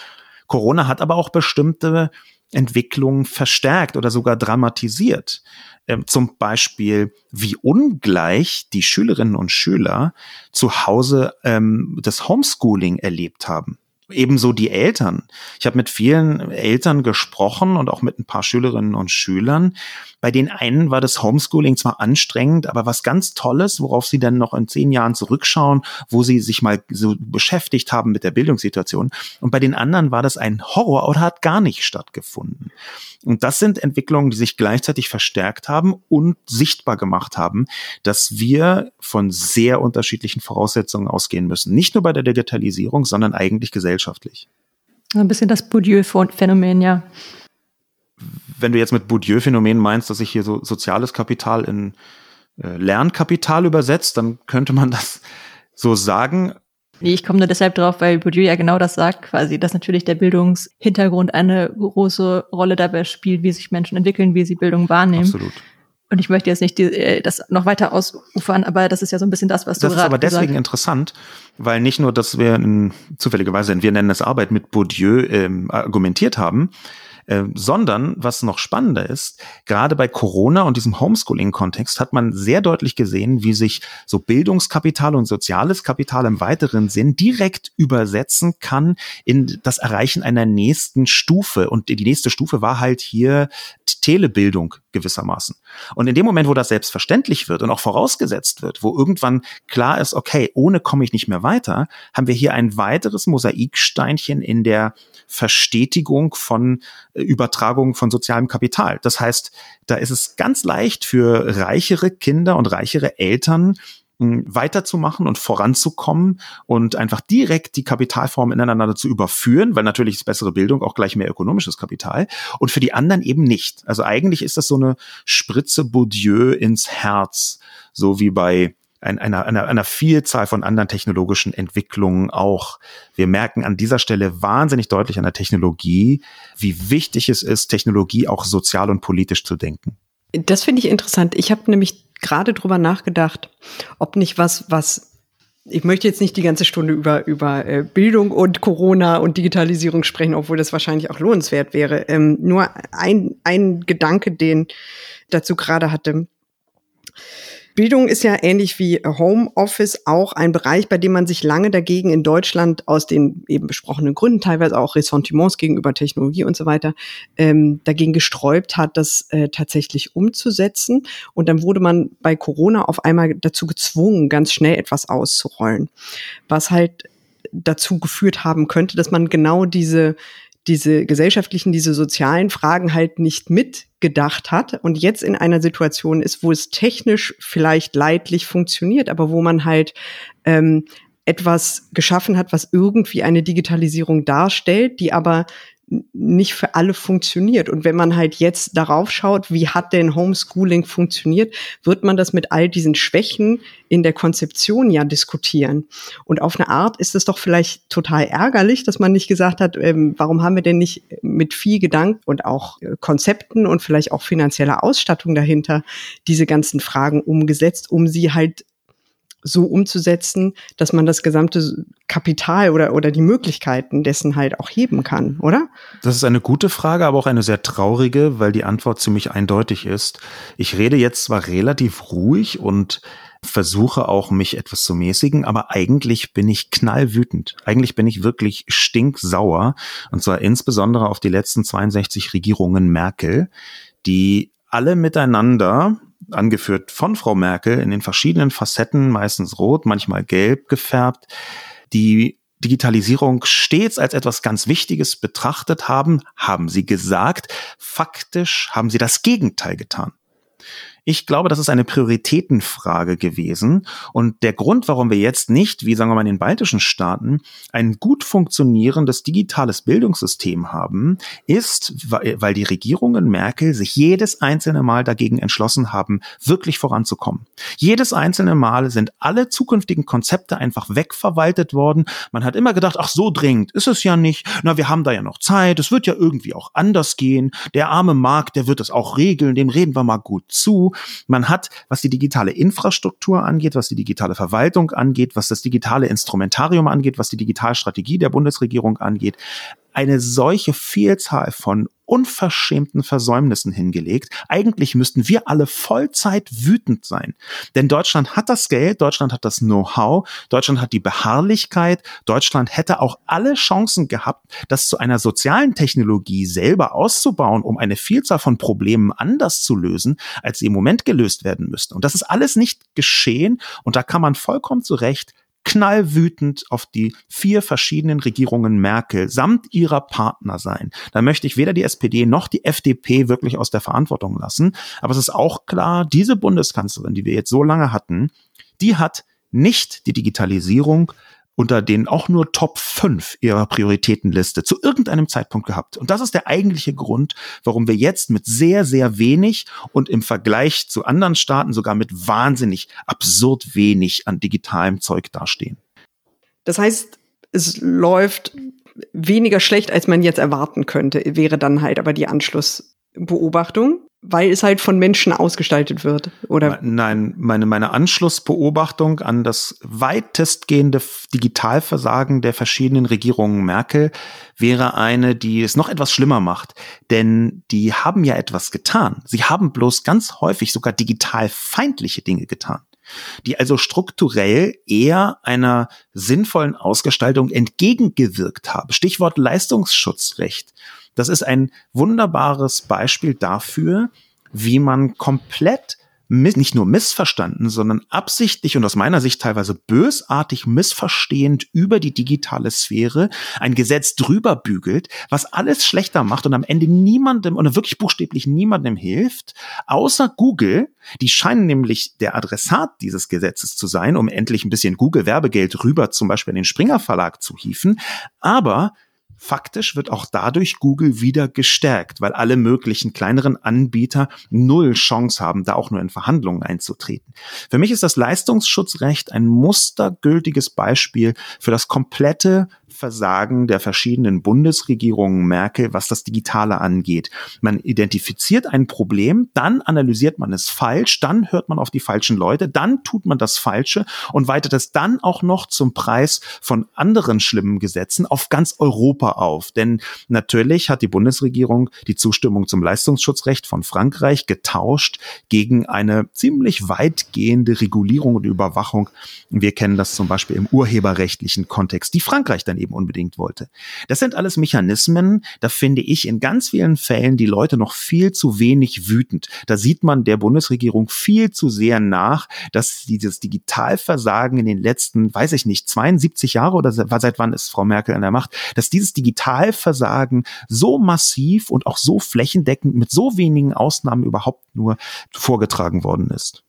Corona hat aber auch bestimmte Entwicklungen verstärkt oder sogar dramatisiert. Ähm, zum Beispiel, wie ungleich die Schülerinnen und Schüler zu Hause ähm, das Homeschooling erlebt haben. Ebenso die Eltern. Ich habe mit vielen Eltern gesprochen und auch mit ein paar Schülerinnen und Schülern. Bei den einen war das Homeschooling zwar anstrengend, aber was ganz Tolles, worauf sie dann noch in zehn Jahren zurückschauen, wo sie sich mal so beschäftigt haben mit der Bildungssituation. Und bei den anderen war das ein Horror oder hat gar nicht stattgefunden. Und das sind Entwicklungen, die sich gleichzeitig verstärkt haben und sichtbar gemacht haben, dass wir von sehr unterschiedlichen Voraussetzungen ausgehen müssen. Nicht nur bei der Digitalisierung, sondern eigentlich gesellschaftlich. Ein bisschen das Bourdieu-Phänomen, ja. Wenn du jetzt mit Bourdieu-Phänomen meinst, dass sich hier so soziales Kapital in äh, Lernkapital übersetzt, dann könnte man das so sagen. Nee, ich komme nur deshalb drauf, weil Bourdieu ja genau das sagt, quasi, dass natürlich der Bildungshintergrund eine große Rolle dabei spielt, wie sich Menschen entwickeln, wie sie Bildung wahrnehmen. Absolut. Und ich möchte jetzt nicht die, äh, das noch weiter ausufern, aber das ist ja so ein bisschen das, was du Das ist aber deswegen gesagt. interessant, weil nicht nur, dass wir in, zufälligerweise in Wir nennen es Arbeit mit Bourdieu ähm, argumentiert haben, äh, sondern was noch spannender ist, gerade bei Corona und diesem Homeschooling-Kontext hat man sehr deutlich gesehen, wie sich so Bildungskapital und soziales Kapital im weiteren Sinn direkt übersetzen kann in das Erreichen einer nächsten Stufe. Und die nächste Stufe war halt hier Telebildung gewissermaßen. Und in dem Moment, wo das selbstverständlich wird und auch vorausgesetzt wird, wo irgendwann klar ist, okay, ohne komme ich nicht mehr weiter, haben wir hier ein weiteres Mosaiksteinchen in der Verstetigung von äh, Übertragung von sozialem Kapital. Das heißt, da ist es ganz leicht für reichere Kinder und reichere Eltern, weiterzumachen und voranzukommen und einfach direkt die Kapitalformen ineinander zu überführen, weil natürlich ist bessere Bildung auch gleich mehr ökonomisches Kapital und für die anderen eben nicht. Also eigentlich ist das so eine Spritze Bourdieu ins Herz, so wie bei einer, einer, einer Vielzahl von anderen technologischen Entwicklungen auch. Wir merken an dieser Stelle wahnsinnig deutlich an der Technologie, wie wichtig es ist, Technologie auch sozial und politisch zu denken. Das finde ich interessant. Ich habe nämlich gerade drüber nachgedacht, ob nicht was, was ich möchte jetzt nicht die ganze Stunde über, über äh, Bildung und Corona und Digitalisierung sprechen, obwohl das wahrscheinlich auch lohnenswert wäre. Ähm, nur ein, ein Gedanke, den dazu gerade hatte. Bildung ist ja ähnlich wie Homeoffice auch ein Bereich, bei dem man sich lange dagegen in Deutschland aus den eben besprochenen Gründen, teilweise auch Ressentiments gegenüber Technologie und so weiter, ähm, dagegen gesträubt hat, das äh, tatsächlich umzusetzen. Und dann wurde man bei Corona auf einmal dazu gezwungen, ganz schnell etwas auszurollen, was halt dazu geführt haben könnte, dass man genau diese diese gesellschaftlichen, diese sozialen Fragen halt nicht mitgedacht hat und jetzt in einer Situation ist, wo es technisch vielleicht leidlich funktioniert, aber wo man halt ähm, etwas geschaffen hat, was irgendwie eine Digitalisierung darstellt, die aber nicht für alle funktioniert. Und wenn man halt jetzt darauf schaut, wie hat denn Homeschooling funktioniert, wird man das mit all diesen Schwächen in der Konzeption ja diskutieren. Und auf eine Art ist es doch vielleicht total ärgerlich, dass man nicht gesagt hat, ähm, warum haben wir denn nicht mit viel Gedanken und auch äh, Konzepten und vielleicht auch finanzieller Ausstattung dahinter diese ganzen Fragen umgesetzt, um sie halt so umzusetzen, dass man das gesamte Kapital oder, oder die Möglichkeiten dessen halt auch heben kann, oder? Das ist eine gute Frage, aber auch eine sehr traurige, weil die Antwort ziemlich eindeutig ist. Ich rede jetzt zwar relativ ruhig und versuche auch mich etwas zu mäßigen, aber eigentlich bin ich knallwütend. Eigentlich bin ich wirklich stinksauer und zwar insbesondere auf die letzten 62 Regierungen Merkel, die alle miteinander angeführt von Frau Merkel, in den verschiedenen Facetten, meistens rot, manchmal gelb gefärbt, die Digitalisierung stets als etwas ganz Wichtiges betrachtet haben, haben sie gesagt. Faktisch haben sie das Gegenteil getan. Ich glaube, das ist eine Prioritätenfrage gewesen. Und der Grund, warum wir jetzt nicht, wie sagen wir mal in den baltischen Staaten, ein gut funktionierendes digitales Bildungssystem haben, ist, weil die Regierungen Merkel sich jedes einzelne Mal dagegen entschlossen haben, wirklich voranzukommen. Jedes einzelne Mal sind alle zukünftigen Konzepte einfach wegverwaltet worden. Man hat immer gedacht, ach so dringend ist es ja nicht. Na, wir haben da ja noch Zeit. Es wird ja irgendwie auch anders gehen. Der arme Markt, der wird es auch regeln. Dem reden wir mal gut zu. Man hat, was die digitale Infrastruktur angeht, was die digitale Verwaltung angeht, was das digitale Instrumentarium angeht, was die Digitalstrategie der Bundesregierung angeht, eine solche Vielzahl von unverschämten Versäumnissen hingelegt. Eigentlich müssten wir alle Vollzeit wütend sein. Denn Deutschland hat das Geld, Deutschland hat das Know-how, Deutschland hat die Beharrlichkeit, Deutschland hätte auch alle Chancen gehabt, das zu einer sozialen Technologie selber auszubauen, um eine Vielzahl von Problemen anders zu lösen, als sie im Moment gelöst werden müssten. Und das ist alles nicht geschehen und da kann man vollkommen zu Recht knallwütend auf die vier verschiedenen Regierungen Merkel samt ihrer Partner sein. Da möchte ich weder die SPD noch die FDP wirklich aus der Verantwortung lassen. Aber es ist auch klar, diese Bundeskanzlerin, die wir jetzt so lange hatten, die hat nicht die Digitalisierung unter den auch nur Top 5 ihrer Prioritätenliste zu irgendeinem Zeitpunkt gehabt. Und das ist der eigentliche Grund, warum wir jetzt mit sehr, sehr wenig und im Vergleich zu anderen Staaten sogar mit wahnsinnig absurd wenig an digitalem Zeug dastehen. Das heißt, es läuft weniger schlecht, als man jetzt erwarten könnte, wäre dann halt aber die Anschlussbeobachtung. Weil es halt von Menschen ausgestaltet wird, oder? Nein, meine, meine Anschlussbeobachtung an das weitestgehende Digitalversagen der verschiedenen Regierungen Merkel wäre eine, die es noch etwas schlimmer macht. Denn die haben ja etwas getan. Sie haben bloß ganz häufig sogar digital feindliche Dinge getan die also strukturell eher einer sinnvollen Ausgestaltung entgegengewirkt haben. Stichwort Leistungsschutzrecht. Das ist ein wunderbares Beispiel dafür, wie man komplett nicht nur missverstanden, sondern absichtlich und aus meiner Sicht teilweise bösartig missverstehend über die digitale Sphäre ein Gesetz drüber bügelt, was alles schlechter macht und am Ende niemandem oder wirklich buchstäblich niemandem hilft, außer Google. Die scheinen nämlich der Adressat dieses Gesetzes zu sein, um endlich ein bisschen Google-Werbegeld rüber zum Beispiel in den Springer Verlag zu hieven. Aber Faktisch wird auch dadurch Google wieder gestärkt, weil alle möglichen kleineren Anbieter null Chance haben, da auch nur in Verhandlungen einzutreten. Für mich ist das Leistungsschutzrecht ein mustergültiges Beispiel für das komplette Versagen der verschiedenen Bundesregierungen Merkel, was das Digitale angeht. Man identifiziert ein Problem, dann analysiert man es falsch, dann hört man auf die falschen Leute, dann tut man das Falsche und weitet es dann auch noch zum Preis von anderen schlimmen Gesetzen auf ganz Europa auf. Denn natürlich hat die Bundesregierung die Zustimmung zum Leistungsschutzrecht von Frankreich getauscht gegen eine ziemlich weitgehende Regulierung und Überwachung. Wir kennen das zum Beispiel im urheberrechtlichen Kontext, die Frankreich dann eben eben unbedingt wollte. Das sind alles Mechanismen, da finde ich in ganz vielen Fällen die Leute noch viel zu wenig wütend. Da sieht man der Bundesregierung viel zu sehr nach, dass dieses Digitalversagen in den letzten, weiß ich nicht, 72 Jahre oder seit wann ist Frau Merkel an der Macht, dass dieses Digitalversagen so massiv und auch so flächendeckend mit so wenigen Ausnahmen überhaupt nur vorgetragen worden ist.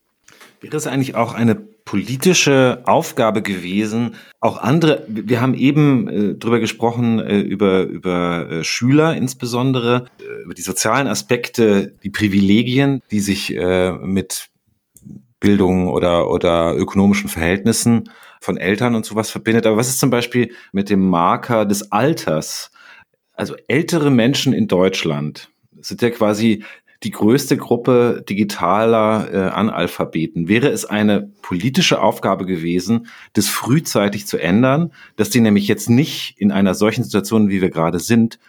Wäre es eigentlich auch eine politische Aufgabe gewesen, auch andere, wir haben eben äh, drüber gesprochen, äh, über, über äh, Schüler insbesondere, äh, über die sozialen Aspekte, die Privilegien, die sich äh, mit Bildung oder, oder ökonomischen Verhältnissen von Eltern und sowas verbindet. Aber was ist zum Beispiel mit dem Marker des Alters? Also ältere Menschen in Deutschland sind ja quasi die größte Gruppe digitaler äh, Analphabeten. Wäre es eine politische Aufgabe gewesen, das frühzeitig zu ändern, dass die nämlich jetzt nicht in einer solchen Situation, wie wir gerade sind,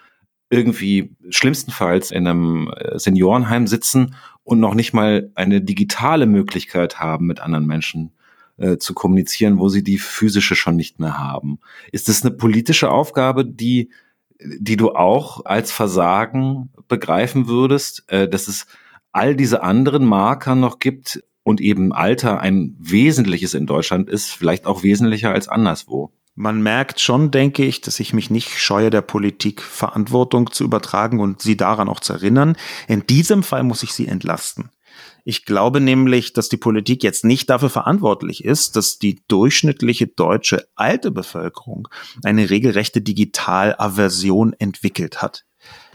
irgendwie schlimmstenfalls in einem äh, Seniorenheim sitzen und noch nicht mal eine digitale Möglichkeit haben, mit anderen Menschen äh, zu kommunizieren, wo sie die physische schon nicht mehr haben. Ist das eine politische Aufgabe, die die du auch als Versagen begreifen würdest, äh, dass es all diese anderen Marker noch gibt und eben Alter ein wesentliches in Deutschland ist, vielleicht auch wesentlicher als anderswo. Man merkt schon, denke ich, dass ich mich nicht scheue, der Politik Verantwortung zu übertragen und sie daran auch zu erinnern. In diesem Fall muss ich sie entlasten. Ich glaube nämlich, dass die Politik jetzt nicht dafür verantwortlich ist, dass die durchschnittliche deutsche alte Bevölkerung eine regelrechte Digitalaversion entwickelt hat.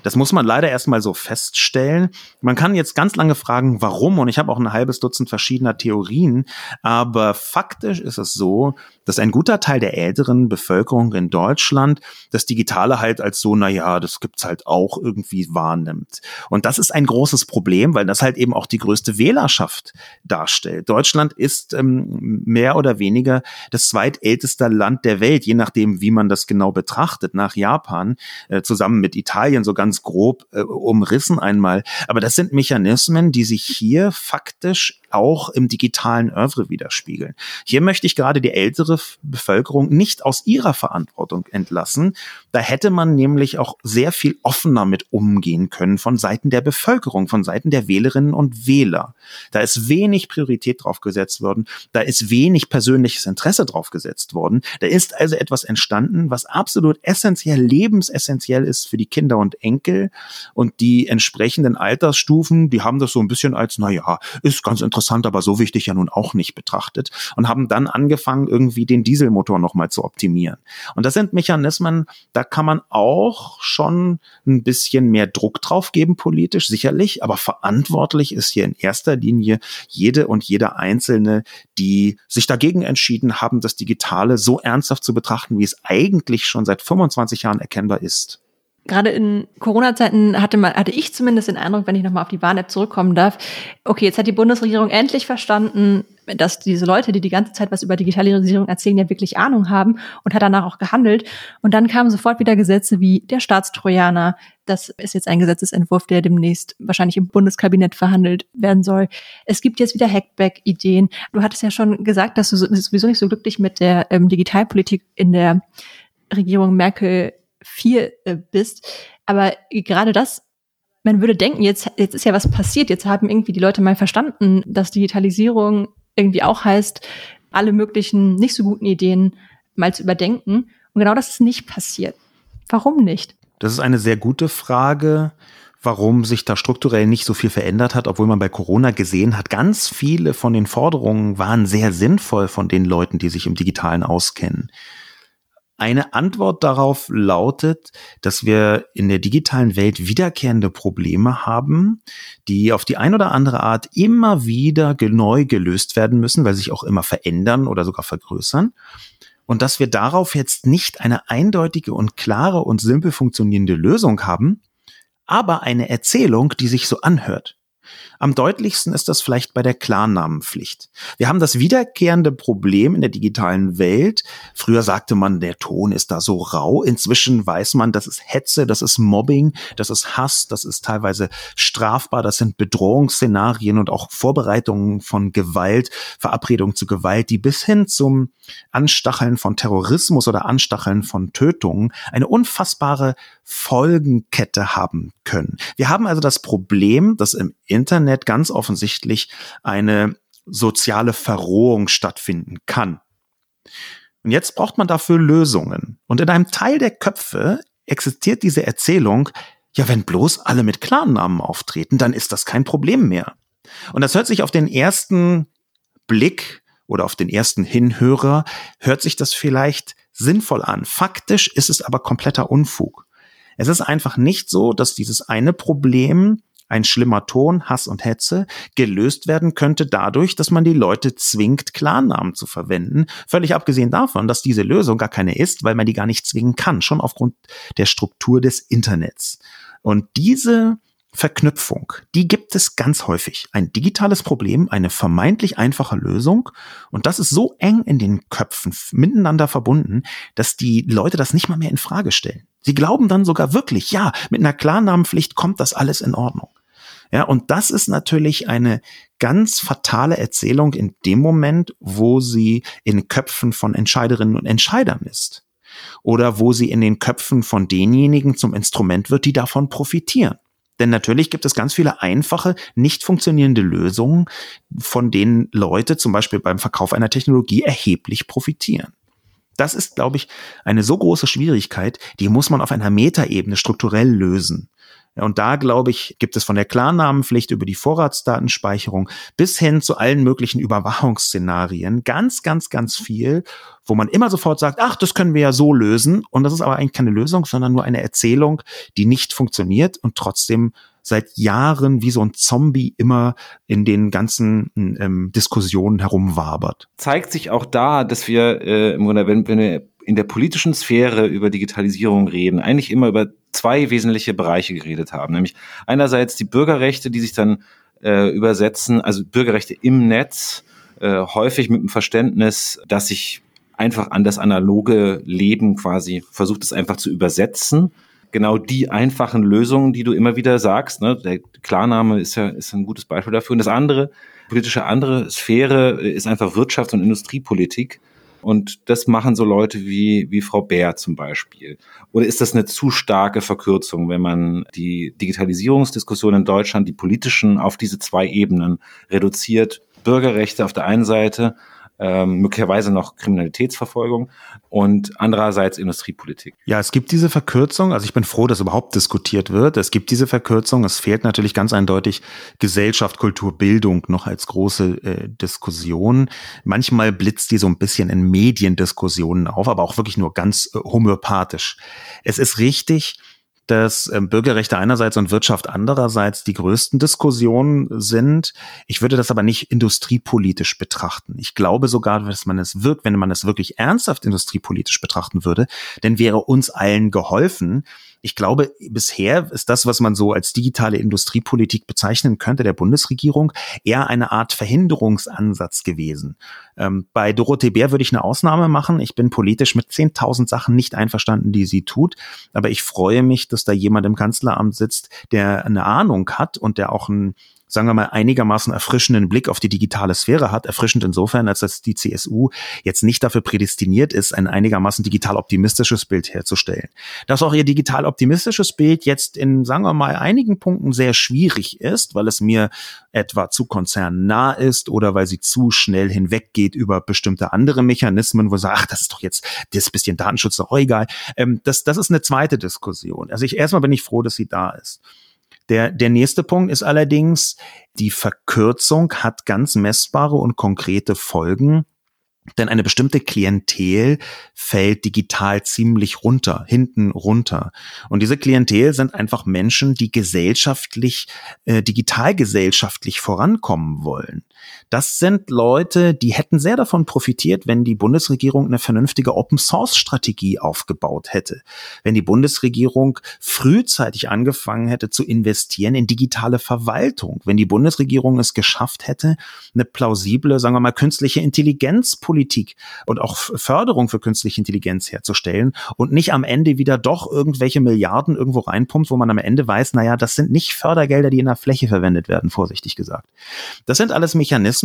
Das muss man leider erstmal so feststellen. Man kann jetzt ganz lange fragen, warum, und ich habe auch ein halbes Dutzend verschiedener Theorien, aber faktisch ist es so, dass ein guter Teil der älteren Bevölkerung in Deutschland das Digitale halt als so, na ja, das gibt's halt auch irgendwie wahrnimmt. Und das ist ein großes Problem, weil das halt eben auch die größte Wählerschaft darstellt. Deutschland ist ähm, mehr oder weniger das zweitälteste Land der Welt, je nachdem, wie man das genau betrachtet, nach Japan, äh, zusammen mit Italien so ganz grob äh, umrissen einmal. Aber das sind Mechanismen, die sich hier faktisch auch im digitalen Oeuvre widerspiegeln. Hier möchte ich gerade die ältere Bevölkerung nicht aus ihrer Verantwortung entlassen. Da hätte man nämlich auch sehr viel offener mit umgehen können von Seiten der Bevölkerung, von Seiten der Wählerinnen und Wähler. Da ist wenig Priorität drauf gesetzt worden. Da ist wenig persönliches Interesse drauf gesetzt worden. Da ist also etwas entstanden, was absolut essentiell, lebensessentiell ist für die Kinder und Enkel und die entsprechenden Altersstufen, die haben das so ein bisschen als, na ja, ist ganz interessant interessant, aber so wichtig ja nun auch nicht betrachtet und haben dann angefangen, irgendwie den Dieselmotor nochmal zu optimieren. Und das sind Mechanismen, da kann man auch schon ein bisschen mehr Druck drauf geben, politisch, sicherlich, aber verantwortlich ist hier in erster Linie jede und jeder Einzelne, die sich dagegen entschieden haben, das Digitale so ernsthaft zu betrachten, wie es eigentlich schon seit 25 Jahren erkennbar ist. Gerade in Corona-Zeiten hatte man, hatte ich zumindest den Eindruck, wenn ich nochmal auf die Warn-App zurückkommen darf, okay, jetzt hat die Bundesregierung endlich verstanden, dass diese Leute, die die ganze Zeit was über Digitalisierung erzählen, ja wirklich Ahnung haben und hat danach auch gehandelt. Und dann kamen sofort wieder Gesetze wie der Staatstrojaner. Das ist jetzt ein Gesetzesentwurf, der demnächst wahrscheinlich im Bundeskabinett verhandelt werden soll. Es gibt jetzt wieder Hackback-Ideen. Du hattest ja schon gesagt, dass du sowieso nicht so glücklich mit der ähm, Digitalpolitik in der Regierung Merkel viel äh, bist. Aber gerade das, man würde denken, jetzt, jetzt ist ja was passiert. Jetzt haben irgendwie die Leute mal verstanden, dass Digitalisierung irgendwie auch heißt, alle möglichen nicht so guten Ideen mal zu überdenken. Und genau das ist nicht passiert. Warum nicht? Das ist eine sehr gute Frage, warum sich da strukturell nicht so viel verändert hat, obwohl man bei Corona gesehen hat, ganz viele von den Forderungen waren sehr sinnvoll von den Leuten, die sich im Digitalen auskennen. Eine Antwort darauf lautet, dass wir in der digitalen Welt wiederkehrende Probleme haben, die auf die ein oder andere Art immer wieder neu gelöst werden müssen, weil sie sich auch immer verändern oder sogar vergrößern. Und dass wir darauf jetzt nicht eine eindeutige und klare und simpel funktionierende Lösung haben, aber eine Erzählung, die sich so anhört. Am deutlichsten ist das vielleicht bei der Klarnamenpflicht. Wir haben das wiederkehrende Problem in der digitalen Welt. Früher sagte man, der Ton ist da so rau. Inzwischen weiß man, das ist Hetze, das ist Mobbing, das ist Hass, das ist teilweise strafbar, das sind Bedrohungsszenarien und auch Vorbereitungen von Gewalt, Verabredungen zu Gewalt, die bis hin zum Anstacheln von Terrorismus oder Anstacheln von Tötungen eine unfassbare Folgenkette haben können. Wir haben also das Problem, dass im Internet ganz offensichtlich eine soziale Verrohung stattfinden kann. Und jetzt braucht man dafür Lösungen. Und in einem Teil der Köpfe existiert diese Erzählung, ja, wenn bloß alle mit Klarnamen auftreten, dann ist das kein Problem mehr. Und das hört sich auf den ersten Blick oder auf den ersten Hinhörer, hört sich das vielleicht sinnvoll an. Faktisch ist es aber kompletter Unfug. Es ist einfach nicht so, dass dieses eine Problem ein schlimmer Ton, Hass und Hetze, gelöst werden könnte dadurch, dass man die Leute zwingt, Klarnamen zu verwenden. Völlig abgesehen davon, dass diese Lösung gar keine ist, weil man die gar nicht zwingen kann, schon aufgrund der Struktur des Internets. Und diese Verknüpfung, die gibt es ganz häufig. Ein digitales Problem, eine vermeintlich einfache Lösung. Und das ist so eng in den Köpfen miteinander verbunden, dass die Leute das nicht mal mehr in Frage stellen. Sie glauben dann sogar wirklich, ja, mit einer Klarnamenpflicht kommt das alles in Ordnung. Ja, und das ist natürlich eine ganz fatale Erzählung in dem Moment, wo sie in Köpfen von Entscheiderinnen und Entscheidern ist. Oder wo sie in den Köpfen von denjenigen zum Instrument wird, die davon profitieren. Denn natürlich gibt es ganz viele einfache, nicht funktionierende Lösungen, von denen Leute zum Beispiel beim Verkauf einer Technologie erheblich profitieren. Das ist, glaube ich, eine so große Schwierigkeit, die muss man auf einer Metaebene strukturell lösen. Und da, glaube ich, gibt es von der Klarnamenpflicht über die Vorratsdatenspeicherung bis hin zu allen möglichen Überwachungsszenarien ganz, ganz, ganz viel, wo man immer sofort sagt, ach, das können wir ja so lösen. Und das ist aber eigentlich keine Lösung, sondern nur eine Erzählung, die nicht funktioniert und trotzdem seit Jahren wie so ein Zombie immer in den ganzen ähm, Diskussionen herumwabert. Zeigt sich auch da, dass wir, äh, wenn, wenn wir in der politischen Sphäre über Digitalisierung reden, eigentlich immer über zwei wesentliche Bereiche geredet haben. Nämlich einerseits die Bürgerrechte, die sich dann äh, übersetzen, also Bürgerrechte im Netz, äh, häufig mit dem Verständnis, dass sich einfach an das analoge Leben quasi versucht, es einfach zu übersetzen. Genau die einfachen Lösungen, die du immer wieder sagst, ne? der Klarname ist ja ist ein gutes Beispiel dafür. Und das andere, politische andere Sphäre ist einfach Wirtschafts- und Industriepolitik und das machen so Leute wie, wie Frau Bär zum Beispiel. Oder ist das eine zu starke Verkürzung, wenn man die Digitalisierungsdiskussion in Deutschland, die politischen, auf diese zwei Ebenen reduziert? Bürgerrechte auf der einen Seite ähm, möglicherweise noch Kriminalitätsverfolgung und andererseits Industriepolitik. Ja, es gibt diese Verkürzung. Also ich bin froh, dass überhaupt diskutiert wird. Es gibt diese Verkürzung. Es fehlt natürlich ganz eindeutig Gesellschaft, Kultur, Bildung noch als große äh, Diskussion. Manchmal blitzt die so ein bisschen in Mediendiskussionen auf, aber auch wirklich nur ganz äh, homöopathisch. Es ist richtig, dass äh, Bürgerrechte einerseits und Wirtschaft andererseits die größten Diskussionen sind. Ich würde das aber nicht industriepolitisch betrachten. Ich glaube sogar, dass man es wirkt, wenn man es wirklich ernsthaft industriepolitisch betrachten würde, denn wäre uns allen geholfen, ich glaube, bisher ist das, was man so als digitale Industriepolitik bezeichnen könnte, der Bundesregierung, eher eine Art Verhinderungsansatz gewesen. Ähm, bei Dorothee Bär würde ich eine Ausnahme machen. Ich bin politisch mit 10.000 Sachen nicht einverstanden, die sie tut. Aber ich freue mich, dass da jemand im Kanzleramt sitzt, der eine Ahnung hat und der auch ein sagen wir mal, einigermaßen erfrischenden Blick auf die digitale Sphäre hat. Erfrischend insofern, als dass die CSU jetzt nicht dafür prädestiniert ist, ein einigermaßen digital optimistisches Bild herzustellen. Dass auch ihr digital optimistisches Bild jetzt in, sagen wir mal, einigen Punkten sehr schwierig ist, weil es mir etwa zu konzernnah ist oder weil sie zu schnell hinweggeht über bestimmte andere Mechanismen, wo sie sagt, ach, das ist doch jetzt das bisschen Datenschutz doch egal. Ähm, das, das ist eine zweite Diskussion. Also ich erstmal bin ich froh, dass sie da ist. Der, der nächste Punkt ist allerdings, die Verkürzung hat ganz messbare und konkrete Folgen denn eine bestimmte Klientel fällt digital ziemlich runter, hinten runter. Und diese Klientel sind einfach Menschen, die gesellschaftlich, äh, digital gesellschaftlich vorankommen wollen. Das sind Leute, die hätten sehr davon profitiert, wenn die Bundesregierung eine vernünftige Open-Source-Strategie aufgebaut hätte. Wenn die Bundesregierung frühzeitig angefangen hätte zu investieren in digitale Verwaltung. Wenn die Bundesregierung es geschafft hätte, eine plausible, sagen wir mal, künstliche Intelligenz Politik und auch Förderung für künstliche Intelligenz herzustellen und nicht am Ende wieder doch irgendwelche Milliarden irgendwo reinpumpt, wo man am Ende weiß, naja, das sind nicht Fördergelder, die in der Fläche verwendet werden, vorsichtig gesagt. Das sind alles Mechanismen,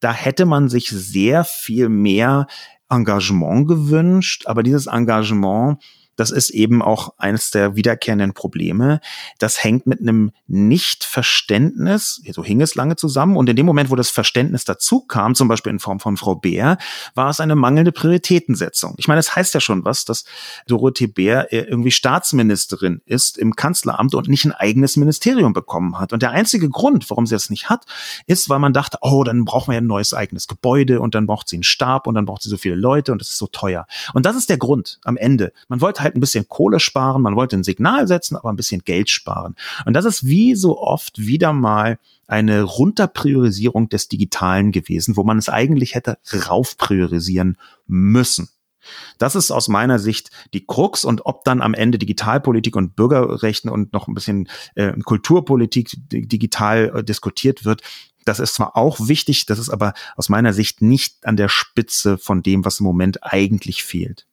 da hätte man sich sehr viel mehr Engagement gewünscht, aber dieses Engagement das ist eben auch eines der wiederkehrenden Probleme. Das hängt mit einem Nichtverständnis, so hing es lange zusammen. Und in dem Moment, wo das Verständnis dazu kam, zum Beispiel in Form von Frau Bär, war es eine mangelnde Prioritätensetzung. Ich meine, es das heißt ja schon was, dass Dorothee Bär äh, irgendwie Staatsministerin ist im Kanzleramt und nicht ein eigenes Ministerium bekommen hat. Und der einzige Grund, warum sie das nicht hat, ist, weil man dachte, oh, dann braucht man ja ein neues eigenes Gebäude und dann braucht sie einen Stab und dann braucht sie so viele Leute und das ist so teuer. Und das ist der Grund am Ende. Man wollte halt halt ein bisschen Kohle sparen, man wollte ein Signal setzen, aber ein bisschen Geld sparen. Und das ist wie so oft wieder mal eine Runterpriorisierung des Digitalen gewesen, wo man es eigentlich hätte raufpriorisieren müssen. Das ist aus meiner Sicht die Krux und ob dann am Ende Digitalpolitik und Bürgerrechten und noch ein bisschen äh, Kulturpolitik digital äh, diskutiert wird, das ist zwar auch wichtig, das ist aber aus meiner Sicht nicht an der Spitze von dem, was im Moment eigentlich fehlt.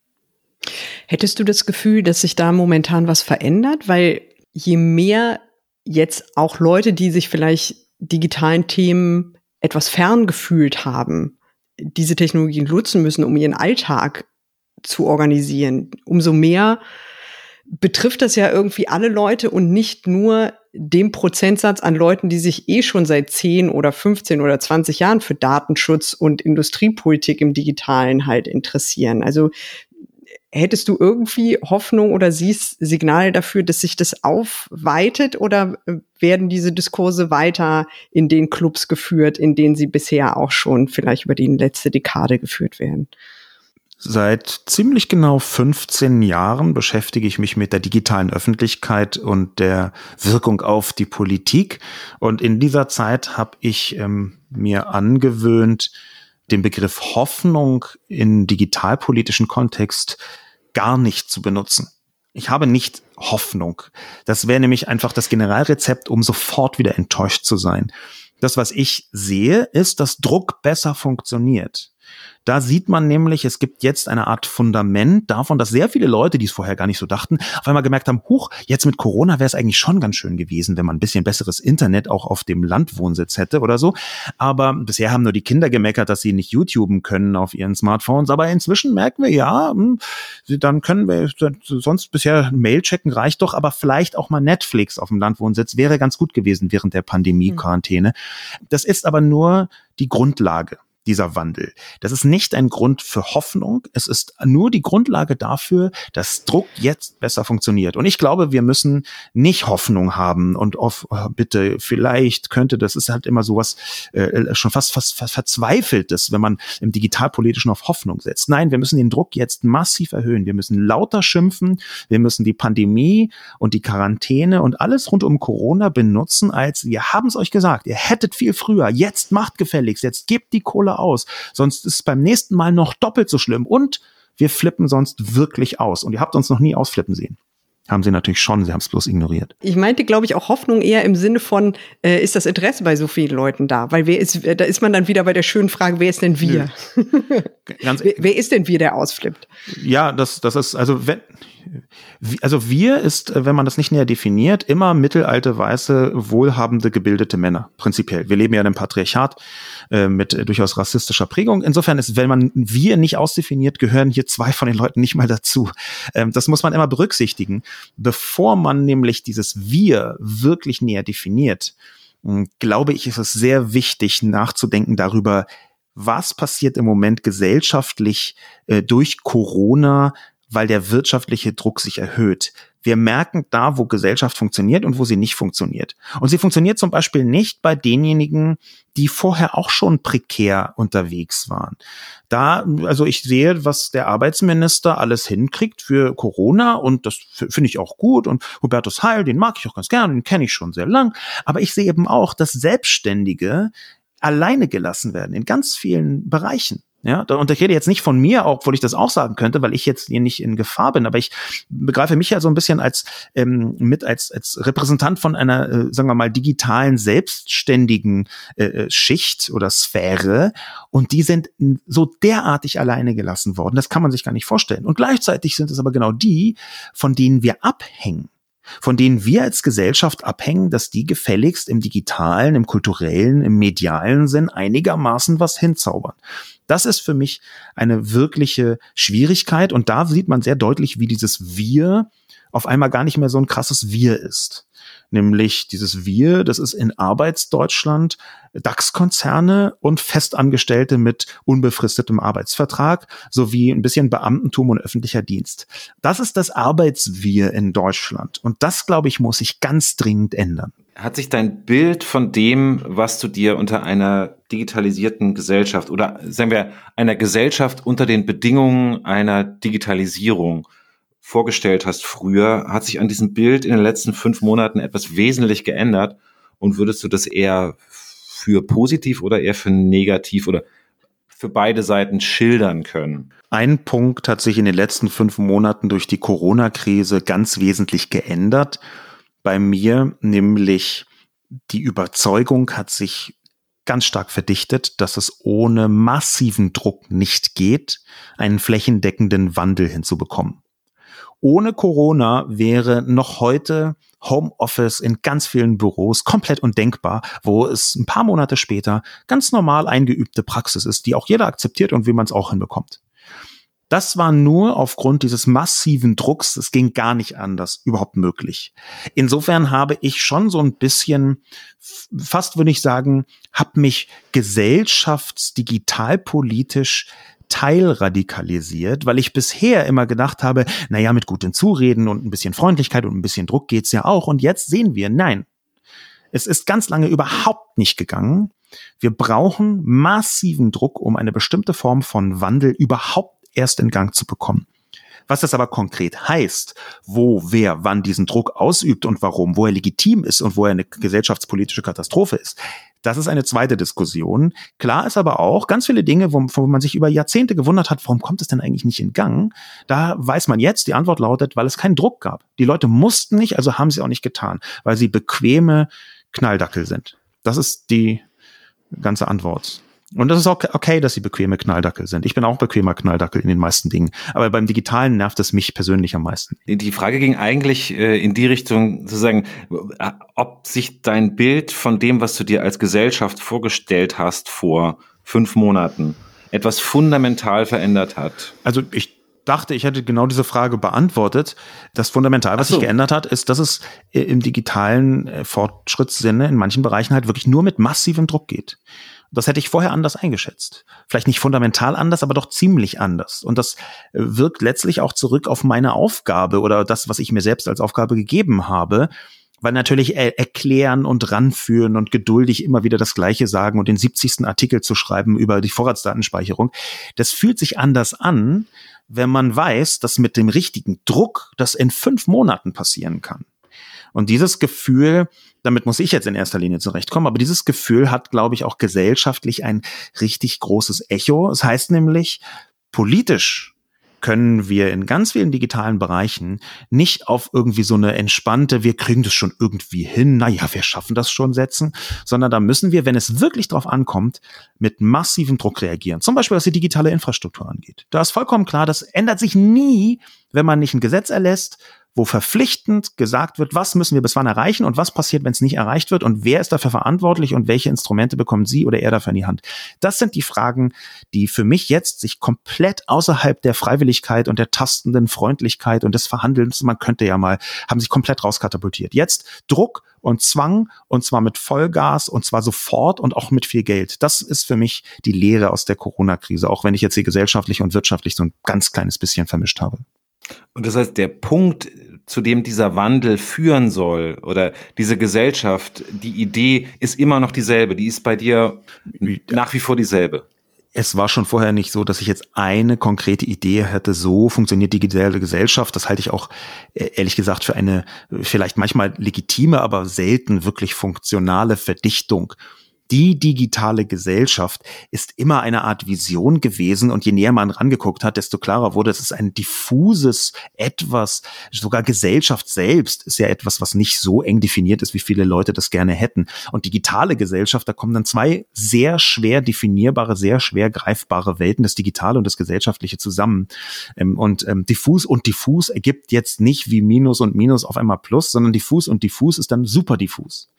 Hättest du das Gefühl, dass sich da momentan was verändert? Weil je mehr jetzt auch Leute, die sich vielleicht digitalen Themen etwas fern gefühlt haben, diese Technologien nutzen müssen, um ihren Alltag zu organisieren, umso mehr betrifft das ja irgendwie alle Leute und nicht nur dem Prozentsatz an Leuten, die sich eh schon seit 10 oder 15 oder 20 Jahren für Datenschutz und Industriepolitik im Digitalen halt interessieren. Also Hättest du irgendwie Hoffnung oder siehst Signale dafür, dass sich das aufweitet oder äh, werden diese Diskurse weiter in den Clubs geführt, in denen sie bisher auch schon vielleicht über die letzte Dekade geführt werden? Seit ziemlich genau 15 Jahren beschäftige ich mich mit der digitalen Öffentlichkeit und der Wirkung auf die Politik. Und in dieser Zeit habe ich ähm, mir angewöhnt, den Begriff Hoffnung in digitalpolitischen Kontext gar nicht zu benutzen. Ich habe nicht Hoffnung. Das wäre nämlich einfach das Generalrezept, um sofort wieder enttäuscht zu sein. Das, was ich sehe, ist, dass Druck besser funktioniert. Da sieht man nämlich, es gibt jetzt eine Art Fundament davon, dass sehr viele Leute, die es vorher gar nicht so dachten, auf einmal gemerkt haben, huch, jetzt mit Corona wäre es eigentlich schon ganz schön gewesen, wenn man ein bisschen besseres Internet auch auf dem Landwohnsitz hätte oder so. Aber bisher haben nur die Kinder gemeckert, dass sie nicht YouTuben können auf ihren Smartphones. Aber inzwischen merken wir, ja, hm, dann können wir sonst bisher Mail checken reicht doch, aber vielleicht auch mal Netflix auf dem Landwohnsitz wäre ganz gut gewesen während der Pandemie-Quarantäne. Das ist aber nur die Grundlage. Dieser Wandel. Das ist nicht ein Grund für Hoffnung. Es ist nur die Grundlage dafür, dass Druck jetzt besser funktioniert. Und ich glaube, wir müssen nicht Hoffnung haben und auf, oh, bitte, vielleicht könnte, das ist halt immer sowas äh, schon fast, fast, fast verzweifeltes, wenn man im Digitalpolitischen auf Hoffnung setzt. Nein, wir müssen den Druck jetzt massiv erhöhen. Wir müssen lauter schimpfen. Wir müssen die Pandemie und die Quarantäne und alles rund um Corona benutzen als, wir haben es euch gesagt, ihr hättet viel früher, jetzt macht gefälligst, jetzt gebt die Kohle aus, sonst ist es beim nächsten Mal noch doppelt so schlimm und wir flippen sonst wirklich aus. Und ihr habt uns noch nie ausflippen sehen. Haben sie natürlich schon, sie haben es bloß ignoriert. Ich meinte, glaube ich, auch Hoffnung eher im Sinne von, äh, ist das Interesse bei so vielen Leuten da? Weil wer ist, da ist man dann wieder bei der schönen Frage, wer ist denn wir? Wer, wer ist denn wir, der ausflippt? Ja, das, das ist, also wenn, also wir ist, wenn man das nicht näher definiert, immer mittelalte, weiße, wohlhabende, gebildete Männer, prinzipiell. Wir leben ja in einem Patriarchat äh, mit äh, durchaus rassistischer Prägung. Insofern ist, wenn man wir nicht ausdefiniert, gehören hier zwei von den Leuten nicht mal dazu. Ähm, das muss man immer berücksichtigen. Bevor man nämlich dieses wir wirklich näher definiert, hm, glaube ich, ist es sehr wichtig nachzudenken darüber, was passiert im Moment gesellschaftlich äh, durch Corona, weil der wirtschaftliche Druck sich erhöht. Wir merken da, wo Gesellschaft funktioniert und wo sie nicht funktioniert. Und sie funktioniert zum Beispiel nicht bei denjenigen, die vorher auch schon prekär unterwegs waren. Da, also ich sehe, was der Arbeitsminister alles hinkriegt für Corona und das finde ich auch gut und Hubertus Heil, den mag ich auch ganz gerne, den kenne ich schon sehr lang. Aber ich sehe eben auch, dass Selbstständige alleine gelassen werden in ganz vielen Bereichen. Ja, und ich rede jetzt nicht von mir, obwohl ich das auch sagen könnte, weil ich jetzt hier nicht in Gefahr bin, aber ich begreife mich ja so ein bisschen als ähm, mit als als Repräsentant von einer, äh, sagen wir mal, digitalen selbstständigen äh, äh, Schicht oder Sphäre. Und die sind so derartig alleine gelassen worden, das kann man sich gar nicht vorstellen. Und gleichzeitig sind es aber genau die, von denen wir abhängen von denen wir als Gesellschaft abhängen, dass die gefälligst im digitalen, im kulturellen, im medialen Sinn einigermaßen was hinzaubern. Das ist für mich eine wirkliche Schwierigkeit und da sieht man sehr deutlich, wie dieses Wir auf einmal gar nicht mehr so ein krasses Wir ist. Nämlich dieses Wir, das ist in Arbeitsdeutschland DAX-Konzerne und Festangestellte mit unbefristetem Arbeitsvertrag sowie ein bisschen Beamtentum und öffentlicher Dienst. Das ist das Arbeitswir in Deutschland. Und das, glaube ich, muss sich ganz dringend ändern. Hat sich dein Bild von dem, was du dir unter einer digitalisierten Gesellschaft oder sagen wir einer Gesellschaft unter den Bedingungen einer Digitalisierung vorgestellt hast früher, hat sich an diesem Bild in den letzten fünf Monaten etwas wesentlich geändert? Und würdest du das eher für positiv oder eher für negativ oder für beide Seiten schildern können? Ein Punkt hat sich in den letzten fünf Monaten durch die Corona-Krise ganz wesentlich geändert. Bei mir nämlich die Überzeugung hat sich ganz stark verdichtet, dass es ohne massiven Druck nicht geht, einen flächendeckenden Wandel hinzubekommen. Ohne Corona wäre noch heute Homeoffice in ganz vielen Büros komplett undenkbar, wo es ein paar Monate später ganz normal eingeübte Praxis ist, die auch jeder akzeptiert und wie man es auch hinbekommt. Das war nur aufgrund dieses massiven Drucks, es ging gar nicht anders, überhaupt möglich. Insofern habe ich schon so ein bisschen, fast würde ich sagen, habe mich gesellschaftsdigitalpolitisch teilradikalisiert, weil ich bisher immer gedacht habe, naja, mit gutem Zureden und ein bisschen Freundlichkeit und ein bisschen Druck geht's ja auch. Und jetzt sehen wir, nein, es ist ganz lange überhaupt nicht gegangen. Wir brauchen massiven Druck, um eine bestimmte Form von Wandel überhaupt erst in Gang zu bekommen. Was das aber konkret heißt, wo wer wann diesen Druck ausübt und warum, wo er legitim ist und wo er eine gesellschaftspolitische Katastrophe ist, das ist eine zweite Diskussion. Klar ist aber auch ganz viele Dinge, wo, wo, man sich über Jahrzehnte gewundert hat, warum kommt es denn eigentlich nicht in Gang? Da weiß man jetzt, die Antwort lautet, weil es keinen Druck gab. Die Leute mussten nicht, also haben sie auch nicht getan, weil sie bequeme Knalldackel sind. Das ist die ganze Antwort. Und das ist auch okay, dass sie bequeme Knalldackel sind. Ich bin auch bequemer Knalldackel in den meisten Dingen. Aber beim Digitalen nervt es mich persönlich am meisten. Die Frage ging eigentlich äh, in die Richtung, zu sagen, äh, ob sich dein Bild von dem, was du dir als Gesellschaft vorgestellt hast vor fünf Monaten, etwas fundamental verändert hat. Also ich dachte, ich hätte genau diese Frage beantwortet. Das Fundamental, was so. sich geändert hat, ist, dass es im digitalen Fortschrittssinne in manchen Bereichen halt wirklich nur mit massivem Druck geht. Das hätte ich vorher anders eingeschätzt. Vielleicht nicht fundamental anders, aber doch ziemlich anders. Und das äh, wirkt letztlich auch zurück auf meine Aufgabe oder das, was ich mir selbst als Aufgabe gegeben habe. Weil natürlich er erklären und ranführen und geduldig immer wieder das Gleiche sagen und den 70. Artikel zu schreiben über die Vorratsdatenspeicherung, das fühlt sich anders an, wenn man weiß, dass mit dem richtigen Druck das in fünf Monaten passieren kann. Und dieses Gefühl, damit muss ich jetzt in erster Linie zurechtkommen, aber dieses Gefühl hat, glaube ich, auch gesellschaftlich ein richtig großes Echo. Es das heißt nämlich, politisch können wir in ganz vielen digitalen Bereichen nicht auf irgendwie so eine entspannte, wir kriegen das schon irgendwie hin, naja, wir schaffen das schon setzen, sondern da müssen wir, wenn es wirklich drauf ankommt, mit massivem Druck reagieren. Zum Beispiel, was die digitale Infrastruktur angeht. Da ist vollkommen klar, das ändert sich nie, wenn man nicht ein Gesetz erlässt, wo verpflichtend gesagt wird, was müssen wir bis wann erreichen und was passiert, wenn es nicht erreicht wird und wer ist dafür verantwortlich und welche Instrumente bekommt sie oder er dafür in die Hand. Das sind die Fragen, die für mich jetzt sich komplett außerhalb der Freiwilligkeit und der tastenden Freundlichkeit und des Verhandelns, man könnte ja mal, haben sich komplett rauskatapultiert. Jetzt Druck und Zwang und zwar mit Vollgas und zwar sofort und auch mit viel Geld. Das ist für mich die Lehre aus der Corona-Krise, auch wenn ich jetzt sie gesellschaftlich und wirtschaftlich so ein ganz kleines bisschen vermischt habe. Und das heißt, der Punkt, zu dem dieser Wandel führen soll oder diese Gesellschaft, die Idee ist immer noch dieselbe, die ist bei dir nach wie vor dieselbe. Es war schon vorher nicht so, dass ich jetzt eine konkrete Idee hätte, so funktioniert die Gesellschaft. Das halte ich auch äh, ehrlich gesagt für eine vielleicht manchmal legitime, aber selten wirklich funktionale Verdichtung die digitale Gesellschaft ist immer eine Art Vision gewesen und je näher man rangeguckt hat, desto klarer wurde, es ist ein diffuses etwas, sogar Gesellschaft selbst ist ja etwas, was nicht so eng definiert ist, wie viele Leute das gerne hätten. Und digitale Gesellschaft, da kommen dann zwei sehr schwer definierbare, sehr schwer greifbare Welten, das Digitale und das Gesellschaftliche zusammen. Ähm, und ähm, diffus und diffus ergibt jetzt nicht wie Minus und Minus auf einmal Plus, sondern diffus und diffus ist dann super diffus.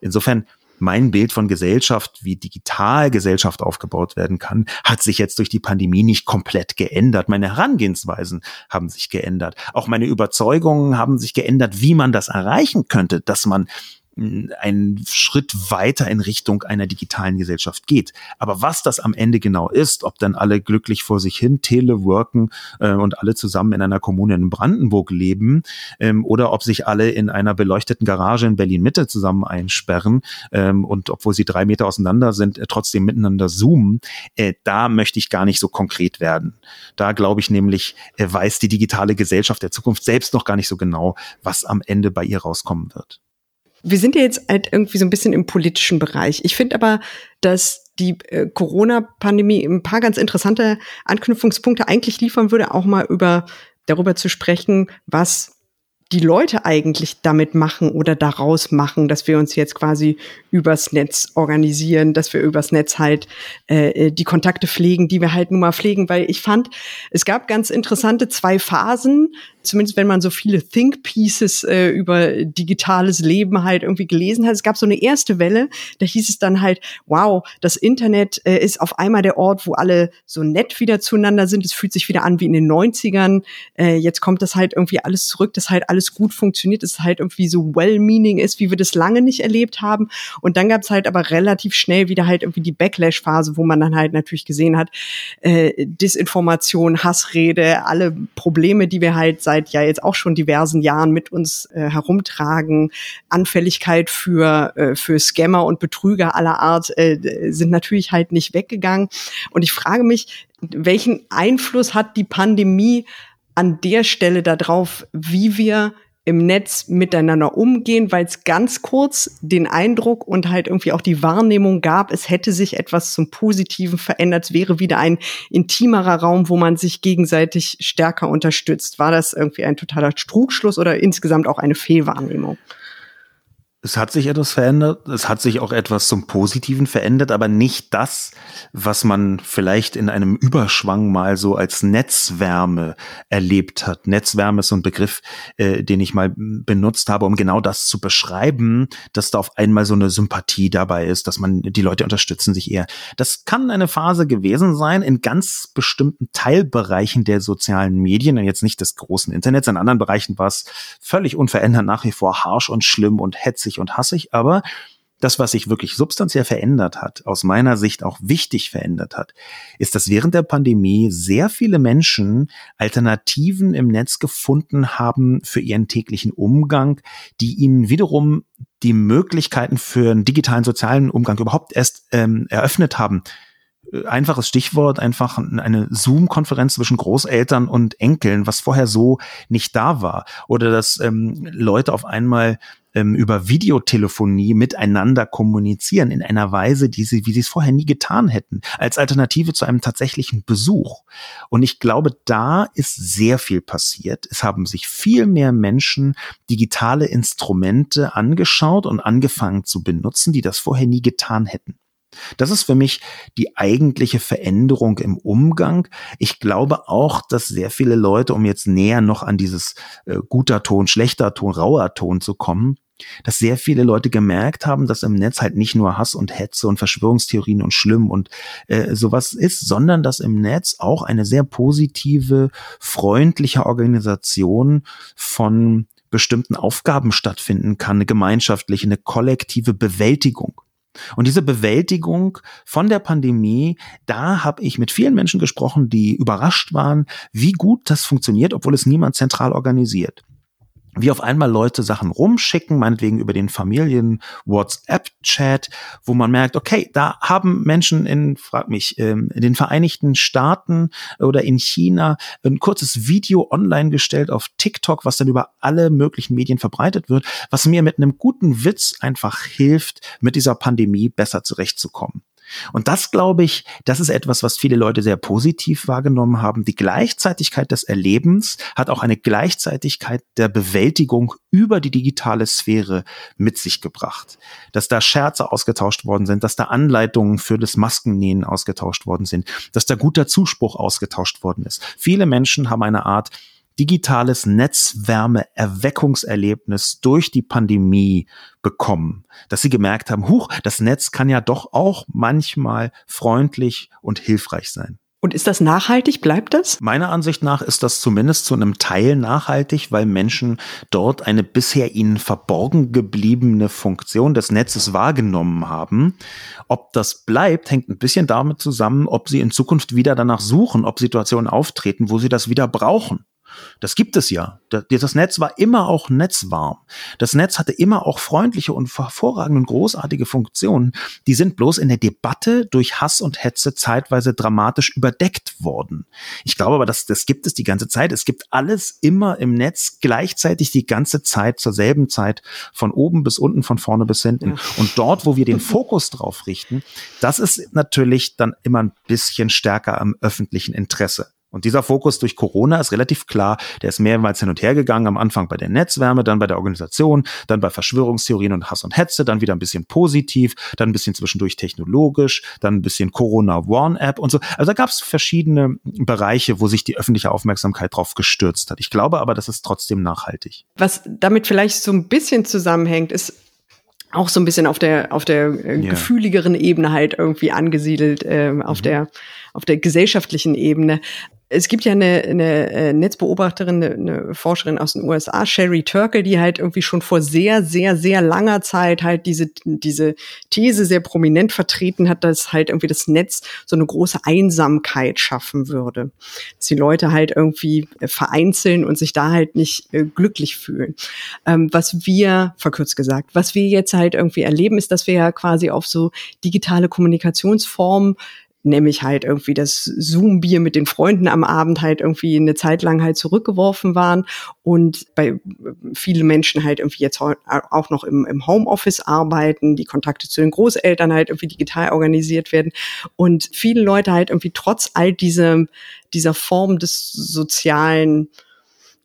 Insofern mein Bild von Gesellschaft, wie digital Gesellschaft aufgebaut werden kann, hat sich jetzt durch die Pandemie nicht komplett geändert. Meine Herangehensweisen haben sich geändert. Auch meine Überzeugungen haben sich geändert, wie man das erreichen könnte, dass man einen Schritt weiter in Richtung einer digitalen Gesellschaft geht. Aber was das am Ende genau ist, ob dann alle glücklich vor sich hin teleworken äh, und alle zusammen in einer Kommune in Brandenburg leben ähm, oder ob sich alle in einer beleuchteten Garage in Berlin Mitte zusammen einsperren ähm, und obwohl sie drei Meter auseinander sind, äh, trotzdem miteinander zoomen, äh, da möchte ich gar nicht so konkret werden. Da glaube ich nämlich, äh, weiß die digitale Gesellschaft der Zukunft selbst noch gar nicht so genau, was am Ende bei ihr rauskommen wird. Wir sind ja jetzt halt irgendwie so ein bisschen im politischen Bereich. Ich finde aber, dass die äh, Corona-Pandemie ein paar ganz interessante Anknüpfungspunkte eigentlich liefern würde, auch mal über darüber zu sprechen, was die Leute eigentlich damit machen oder daraus machen, dass wir uns jetzt quasi übers Netz organisieren, dass wir übers Netz halt äh, die Kontakte pflegen, die wir halt nun mal pflegen, weil ich fand, es gab ganz interessante zwei Phasen zumindest wenn man so viele Think Pieces äh, über digitales Leben halt irgendwie gelesen hat. Es gab so eine erste Welle, da hieß es dann halt, wow, das Internet äh, ist auf einmal der Ort, wo alle so nett wieder zueinander sind. Es fühlt sich wieder an wie in den 90ern. Äh, jetzt kommt das halt irgendwie alles zurück, dass halt alles gut funktioniert, dass halt irgendwie so well-meaning ist, wie wir das lange nicht erlebt haben. Und dann gab es halt aber relativ schnell wieder halt irgendwie die Backlash-Phase, wo man dann halt natürlich gesehen hat, äh, Disinformation, Hassrede, alle Probleme, die wir halt seit ja jetzt auch schon diversen Jahren mit uns äh, herumtragen. Anfälligkeit für, äh, für Scammer und Betrüger aller Art äh, sind natürlich halt nicht weggegangen. Und ich frage mich, welchen Einfluss hat die Pandemie an der Stelle darauf, wie wir im Netz miteinander umgehen, weil es ganz kurz den Eindruck und halt irgendwie auch die Wahrnehmung gab, es hätte sich etwas zum Positiven verändert, es wäre wieder ein intimerer Raum, wo man sich gegenseitig stärker unterstützt. War das irgendwie ein totaler Trugschluss oder insgesamt auch eine Fehlwahrnehmung? Es hat sich etwas verändert, es hat sich auch etwas zum Positiven verändert, aber nicht das, was man vielleicht in einem Überschwang mal so als Netzwärme erlebt hat. Netzwärme ist so ein Begriff, äh, den ich mal benutzt habe, um genau das zu beschreiben, dass da auf einmal so eine Sympathie dabei ist, dass man die Leute unterstützen sich eher. Das kann eine Phase gewesen sein in ganz bestimmten Teilbereichen der sozialen Medien, jetzt nicht des großen Internets. In anderen Bereichen war es völlig unverändert nach wie vor harsch und schlimm und hetzig und hassig, aber Das, was sich wirklich substanziell verändert hat, aus meiner Sicht auch wichtig verändert hat, ist, dass während der Pandemie sehr viele Menschen Alternativen im Netz gefunden haben für ihren täglichen Umgang, die ihnen wiederum die Möglichkeiten für einen digitalen sozialen Umgang überhaupt erst ähm, eröffnet haben einfaches Stichwort, einfach eine Zoom-Konferenz zwischen Großeltern und Enkeln, was vorher so nicht da war. Oder dass ähm, Leute auf einmal ähm, über Videotelefonie miteinander kommunizieren in einer Weise, die sie, wie sie es vorher nie getan hätten, als Alternative zu einem tatsächlichen Besuch. Und ich glaube, da ist sehr viel passiert. Es haben sich viel mehr Menschen digitale Instrumente angeschaut und angefangen zu benutzen, die das vorher nie getan hätten. Das ist für mich die eigentliche Veränderung im Umgang. Ich glaube auch, dass sehr viele Leute, um jetzt näher noch an dieses äh, guter Ton, schlechter Ton, rauer Ton zu kommen, dass sehr viele Leute gemerkt haben, dass im Netz halt nicht nur Hass und Hetze und Verschwörungstheorien und schlimm und äh, sowas ist, sondern dass im Netz auch eine sehr positive, freundliche Organisation von bestimmten Aufgaben stattfinden kann, eine gemeinschaftliche, eine kollektive Bewältigung. Und diese Bewältigung von der Pandemie, da habe ich mit vielen Menschen gesprochen, die überrascht waren, wie gut das funktioniert, obwohl es niemand zentral organisiert wie auf einmal Leute Sachen rumschicken, meinetwegen über den Familien WhatsApp-Chat, wo man merkt, okay, da haben Menschen in, frag mich, ähm, in den Vereinigten Staaten oder in China ein kurzes Video online gestellt auf TikTok, was dann über alle möglichen Medien verbreitet wird, was mir mit einem guten Witz einfach hilft, mit dieser Pandemie besser zurechtzukommen. Und das, glaube ich, das ist etwas, was viele Leute sehr positiv wahrgenommen haben. Die Gleichzeitigkeit des Erlebens hat auch eine Gleichzeitigkeit der Bewältigung über die digitale Sphäre mit sich gebracht. Dass da Scherze ausgetauscht worden sind, dass da Anleitungen für das Maskennähen ausgetauscht worden sind, dass da guter Zuspruch ausgetauscht worden ist. Viele Menschen haben eine Art digitales Netzwärme-Erweckungserlebnis durch die Pandemie bekommen, dass sie gemerkt haben, huch, das Netz kann ja doch auch manchmal freundlich und hilfreich sein. Und ist das nachhaltig? Bleibt das? Meiner Ansicht nach ist das zumindest zu einem Teil nachhaltig, weil Menschen dort eine bisher ihnen verborgen gebliebene Funktion des Netzes wahrgenommen haben. Ob das bleibt, hängt ein bisschen damit zusammen, ob sie in Zukunft wieder danach suchen, ob Situationen auftreten, wo sie das wieder brauchen. Das gibt es ja. Das Netz war immer auch netzwarm. Das Netz hatte immer auch freundliche und hervorragende und großartige Funktionen. Die sind bloß in der Debatte durch Hass und Hetze zeitweise dramatisch überdeckt worden. Ich glaube aber, das, das gibt es die ganze Zeit. Es gibt alles immer im Netz gleichzeitig die ganze Zeit zur selben Zeit von oben bis unten, von vorne bis hinten. Und dort, wo wir den Fokus drauf richten, das ist natürlich dann immer ein bisschen stärker am öffentlichen Interesse. Und dieser Fokus durch Corona ist relativ klar. Der ist mehrmals hin und her gegangen. Am Anfang bei der Netzwärme, dann bei der Organisation, dann bei Verschwörungstheorien und Hass und Hetze, dann wieder ein bisschen positiv, dann ein bisschen zwischendurch technologisch, dann ein bisschen Corona One App und so. Also da gab es verschiedene Bereiche, wo sich die öffentliche Aufmerksamkeit drauf gestürzt hat. Ich glaube aber, das ist trotzdem nachhaltig. Was damit vielleicht so ein bisschen zusammenhängt, ist auch so ein bisschen auf der auf der äh, yeah. gefühligeren Ebene halt irgendwie angesiedelt, äh, auf mhm. der auf der gesellschaftlichen Ebene. Es gibt ja eine, eine äh, Netzbeobachterin, eine, eine Forscherin aus den USA, Sherry Turkle, die halt irgendwie schon vor sehr, sehr, sehr langer Zeit halt diese, diese These sehr prominent vertreten hat, dass halt irgendwie das Netz so eine große Einsamkeit schaffen würde. Dass die Leute halt irgendwie äh, vereinzeln und sich da halt nicht äh, glücklich fühlen. Ähm, was wir, verkürzt gesagt, was wir jetzt halt irgendwie erleben, ist, dass wir ja quasi auf so digitale Kommunikationsformen nämlich halt irgendwie das Zoom-Bier mit den Freunden am Abend halt irgendwie eine Zeit lang halt zurückgeworfen waren und bei viele Menschen halt irgendwie jetzt auch noch im, im Homeoffice arbeiten, die Kontakte zu den Großeltern halt irgendwie digital organisiert werden und viele Leute halt irgendwie trotz all diese, dieser Form des sozialen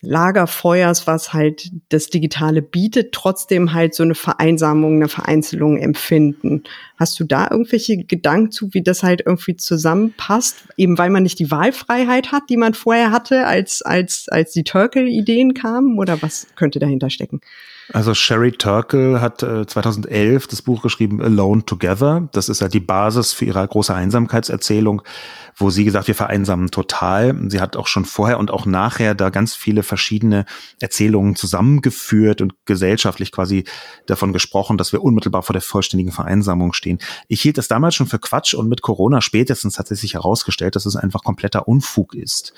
Lagerfeuers, was halt das Digitale bietet, trotzdem halt so eine Vereinsamung, eine Vereinzelung empfinden. Hast du da irgendwelche Gedanken zu, wie das halt irgendwie zusammenpasst? Eben weil man nicht die Wahlfreiheit hat, die man vorher hatte, als, als, als die Turkel-Ideen kamen? Oder was könnte dahinter stecken? Also Sherry Turkle hat äh, 2011 das Buch geschrieben Alone Together. Das ist ja die Basis für ihre große Einsamkeitserzählung, wo sie gesagt, wir vereinsamen total. Sie hat auch schon vorher und auch nachher da ganz viele verschiedene Erzählungen zusammengeführt und gesellschaftlich quasi davon gesprochen, dass wir unmittelbar vor der vollständigen Vereinsamung stehen. Ich hielt das damals schon für Quatsch und mit Corona spätestens hat sich herausgestellt, dass es einfach kompletter Unfug ist.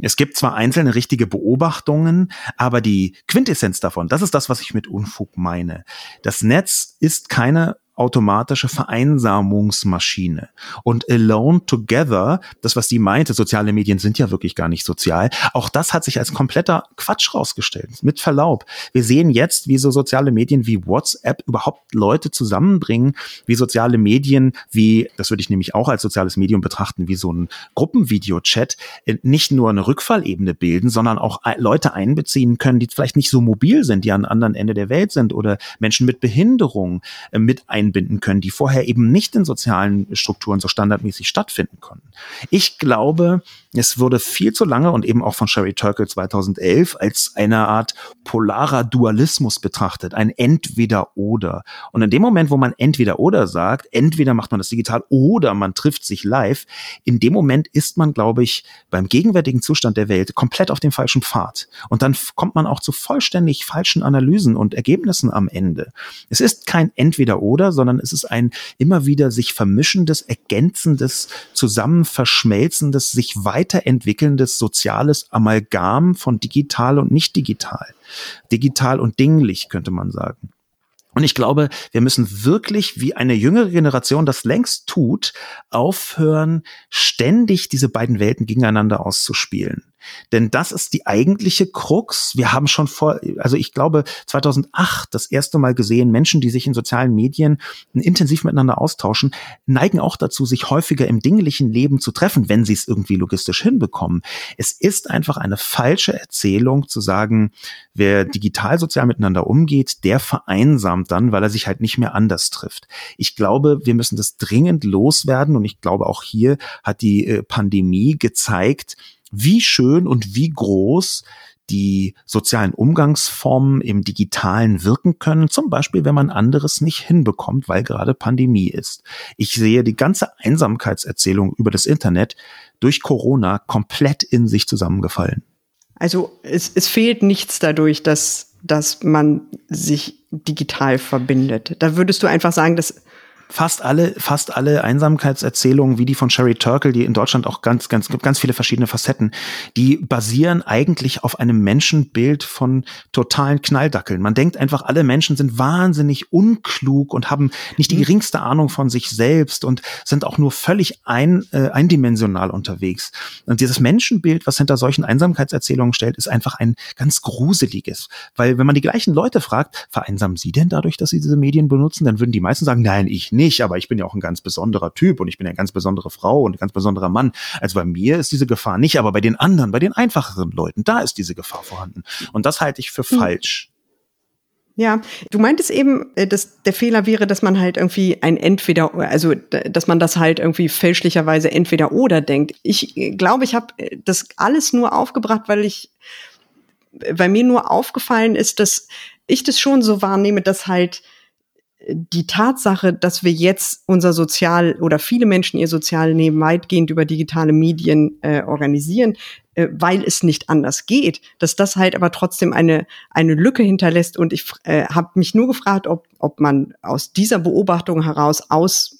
Es gibt zwar einzelne richtige Beobachtungen, aber die Quintessenz davon, das ist das, was ich mit Unfug meine. Das Netz ist keine automatische Vereinsamungsmaschine. Und Alone Together, das, was die meinte, soziale Medien sind ja wirklich gar nicht sozial, auch das hat sich als kompletter Quatsch rausgestellt. Mit Verlaub. Wir sehen jetzt, wie so soziale Medien wie WhatsApp überhaupt Leute zusammenbringen, wie soziale Medien, wie, das würde ich nämlich auch als soziales Medium betrachten, wie so ein Gruppenvideo-Chat, äh, nicht nur eine Rückfallebene bilden, sondern auch Leute einbeziehen können, die vielleicht nicht so mobil sind, die an anderen Ende der Welt sind oder Menschen mit Behinderung äh, mit ein einbinden können, die vorher eben nicht in sozialen Strukturen so standardmäßig stattfinden konnten. Ich glaube, es wurde viel zu lange und eben auch von Sherry Turkle 2011 als eine Art polarer Dualismus betrachtet, ein Entweder-Oder. Und in dem Moment, wo man Entweder-Oder sagt, entweder macht man das digital oder man trifft sich live, in dem Moment ist man, glaube ich, beim gegenwärtigen Zustand der Welt komplett auf dem falschen Pfad. Und dann kommt man auch zu vollständig falschen Analysen und Ergebnissen am Ende. Es ist kein Entweder-Oder, sondern es ist ein immer wieder sich vermischendes, ergänzendes, zusammen verschmelzendes, sich weiterentwickelndes soziales Amalgam von digital und nicht digital. Digital und dinglich, könnte man sagen. Und ich glaube, wir müssen wirklich, wie eine jüngere Generation das längst tut, aufhören, ständig diese beiden Welten gegeneinander auszuspielen. Denn das ist die eigentliche Krux. Wir haben schon vor, also ich glaube 2008 das erste Mal gesehen, Menschen, die sich in sozialen Medien intensiv miteinander austauschen, neigen auch dazu, sich häufiger im dinglichen Leben zu treffen, wenn sie es irgendwie logistisch hinbekommen. Es ist einfach eine falsche Erzählung zu sagen, wer digital sozial miteinander umgeht, der vereinsamt dann, weil er sich halt nicht mehr anders trifft. Ich glaube, wir müssen das dringend loswerden und ich glaube auch hier hat die äh, Pandemie gezeigt, wie schön und wie groß die sozialen Umgangsformen im Digitalen wirken können, zum Beispiel wenn man anderes nicht hinbekommt, weil gerade Pandemie ist. Ich sehe die ganze Einsamkeitserzählung über das Internet durch Corona komplett in sich zusammengefallen. Also es, es fehlt nichts dadurch, dass, dass man sich digital verbindet. Da würdest du einfach sagen, dass fast alle, fast alle Einsamkeitserzählungen, wie die von Sherry Turkle, die in Deutschland auch ganz, ganz, gibt ganz viele verschiedene Facetten, die basieren eigentlich auf einem Menschenbild von totalen Knalldackeln. Man denkt einfach, alle Menschen sind wahnsinnig unklug und haben nicht die mhm. geringste Ahnung von sich selbst und sind auch nur völlig ein, äh, eindimensional unterwegs. Und dieses Menschenbild, was hinter solchen Einsamkeitserzählungen stellt, ist einfach ein ganz gruseliges. Weil wenn man die gleichen Leute fragt, vereinsamen sie denn dadurch, dass sie diese Medien benutzen, dann würden die meisten sagen, nein, ich nicht nicht, aber ich bin ja auch ein ganz besonderer Typ und ich bin eine ganz besondere Frau und ein ganz besonderer Mann. Also bei mir ist diese Gefahr nicht, aber bei den anderen, bei den einfacheren Leuten, da ist diese Gefahr vorhanden. Und das halte ich für hm. falsch. Ja, du meintest eben, äh, dass der Fehler wäre, dass man halt irgendwie ein Entweder, also dass man das halt irgendwie fälschlicherweise entweder oder denkt. Ich äh, glaube, ich habe äh, das alles nur aufgebracht, weil ich, weil mir nur aufgefallen ist, dass ich das schon so wahrnehme, dass halt die Tatsache, dass wir jetzt unser Sozial oder viele Menschen ihr Sozialleben weitgehend über digitale Medien äh, organisieren, äh, weil es nicht anders geht, dass das halt aber trotzdem eine eine Lücke hinterlässt. Und ich äh, habe mich nur gefragt, ob ob man aus dieser Beobachtung heraus aus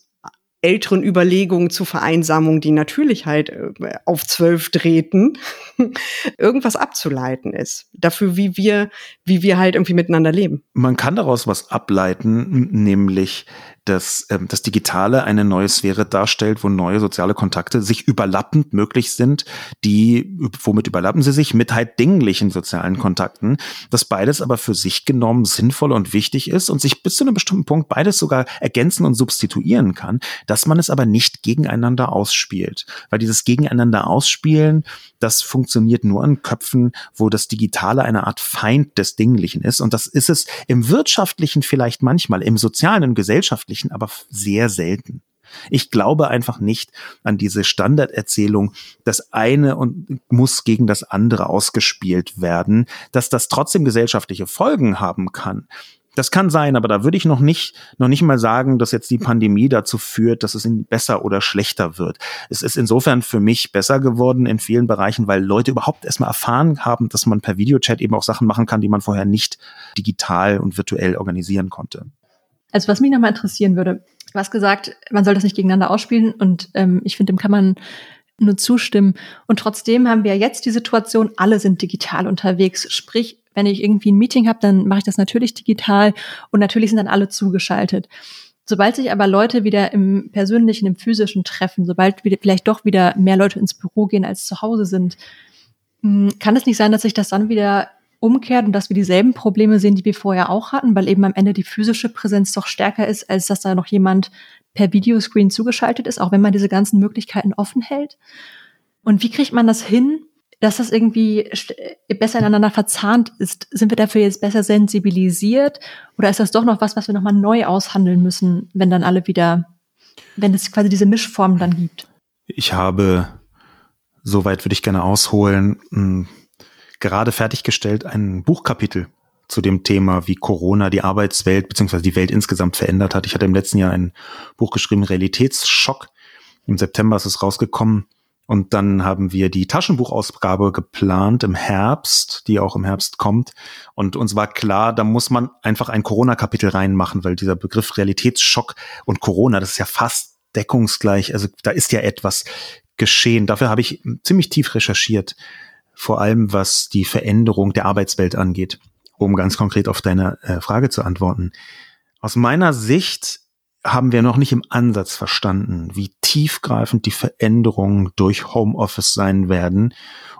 älteren Überlegungen zu Vereinsamung, die natürlich halt äh, auf zwölf drehten, irgendwas abzuleiten ist. Dafür, wie wir, wie wir halt irgendwie miteinander leben. Man kann daraus was ableiten, nämlich dass ähm, das Digitale eine neue Sphäre darstellt, wo neue soziale Kontakte sich überlappend möglich sind, die, womit überlappen sie sich? Mit halt dinglichen sozialen Kontakten, dass beides aber für sich genommen sinnvoll und wichtig ist und sich bis zu einem bestimmten Punkt beides sogar ergänzen und substituieren kann, dass man es aber nicht gegeneinander ausspielt. Weil dieses Gegeneinander ausspielen, das funktioniert nur in Köpfen, wo das Digitale eine Art Feind des Dinglichen ist. Und das ist es im Wirtschaftlichen vielleicht manchmal, im Sozialen, im Gesellschaftlichen Bereichen, aber sehr selten. Ich glaube einfach nicht an diese Standarderzählung, das eine und muss gegen das andere ausgespielt werden, dass das trotzdem gesellschaftliche Folgen haben kann. Das kann sein, aber da würde ich noch nicht, noch nicht mal sagen, dass jetzt die Pandemie dazu führt, dass es besser oder schlechter wird. Es ist insofern für mich besser geworden in vielen Bereichen, weil Leute überhaupt erstmal erfahren haben, dass man per Videochat eben auch Sachen machen kann, die man vorher nicht digital und virtuell organisieren konnte. Also was mich nochmal interessieren würde, Du hast gesagt, man soll das nicht gegeneinander ausspielen und ähm, ich finde, dem kann man nur zustimmen. Und trotzdem haben wir jetzt die Situation, alle sind digital unterwegs. Sprich, wenn ich irgendwie ein Meeting habe, dann mache ich das natürlich digital und natürlich sind dann alle zugeschaltet. Sobald sich aber Leute wieder im persönlichen, im physischen treffen, sobald wieder, vielleicht doch wieder mehr Leute ins Büro gehen als zu Hause sind, hm, kann es nicht sein, dass sich das dann wieder umkehrt und dass wir dieselben Probleme sehen, die wir vorher auch hatten, weil eben am Ende die physische Präsenz doch stärker ist, als dass da noch jemand per Videoscreen zugeschaltet ist, auch wenn man diese ganzen Möglichkeiten offen hält. Und wie kriegt man das hin, dass das irgendwie besser ineinander verzahnt ist? Sind wir dafür jetzt besser sensibilisiert oder ist das doch noch was, was wir nochmal neu aushandeln müssen, wenn dann alle wieder, wenn es quasi diese Mischform dann gibt? Ich habe, soweit würde ich gerne ausholen, hm, gerade fertiggestellt ein Buchkapitel zu dem Thema, wie Corona die Arbeitswelt bzw. die Welt insgesamt verändert hat. Ich hatte im letzten Jahr ein Buch geschrieben, Realitätsschock. Im September ist es rausgekommen. Und dann haben wir die Taschenbuchausgabe geplant im Herbst, die auch im Herbst kommt. Und uns war klar, da muss man einfach ein Corona-Kapitel reinmachen, weil dieser Begriff Realitätsschock und Corona, das ist ja fast deckungsgleich. Also da ist ja etwas geschehen. Dafür habe ich ziemlich tief recherchiert vor allem was die Veränderung der Arbeitswelt angeht, um ganz konkret auf deine äh, Frage zu antworten. Aus meiner Sicht haben wir noch nicht im Ansatz verstanden, wie tiefgreifend die Veränderungen durch Homeoffice sein werden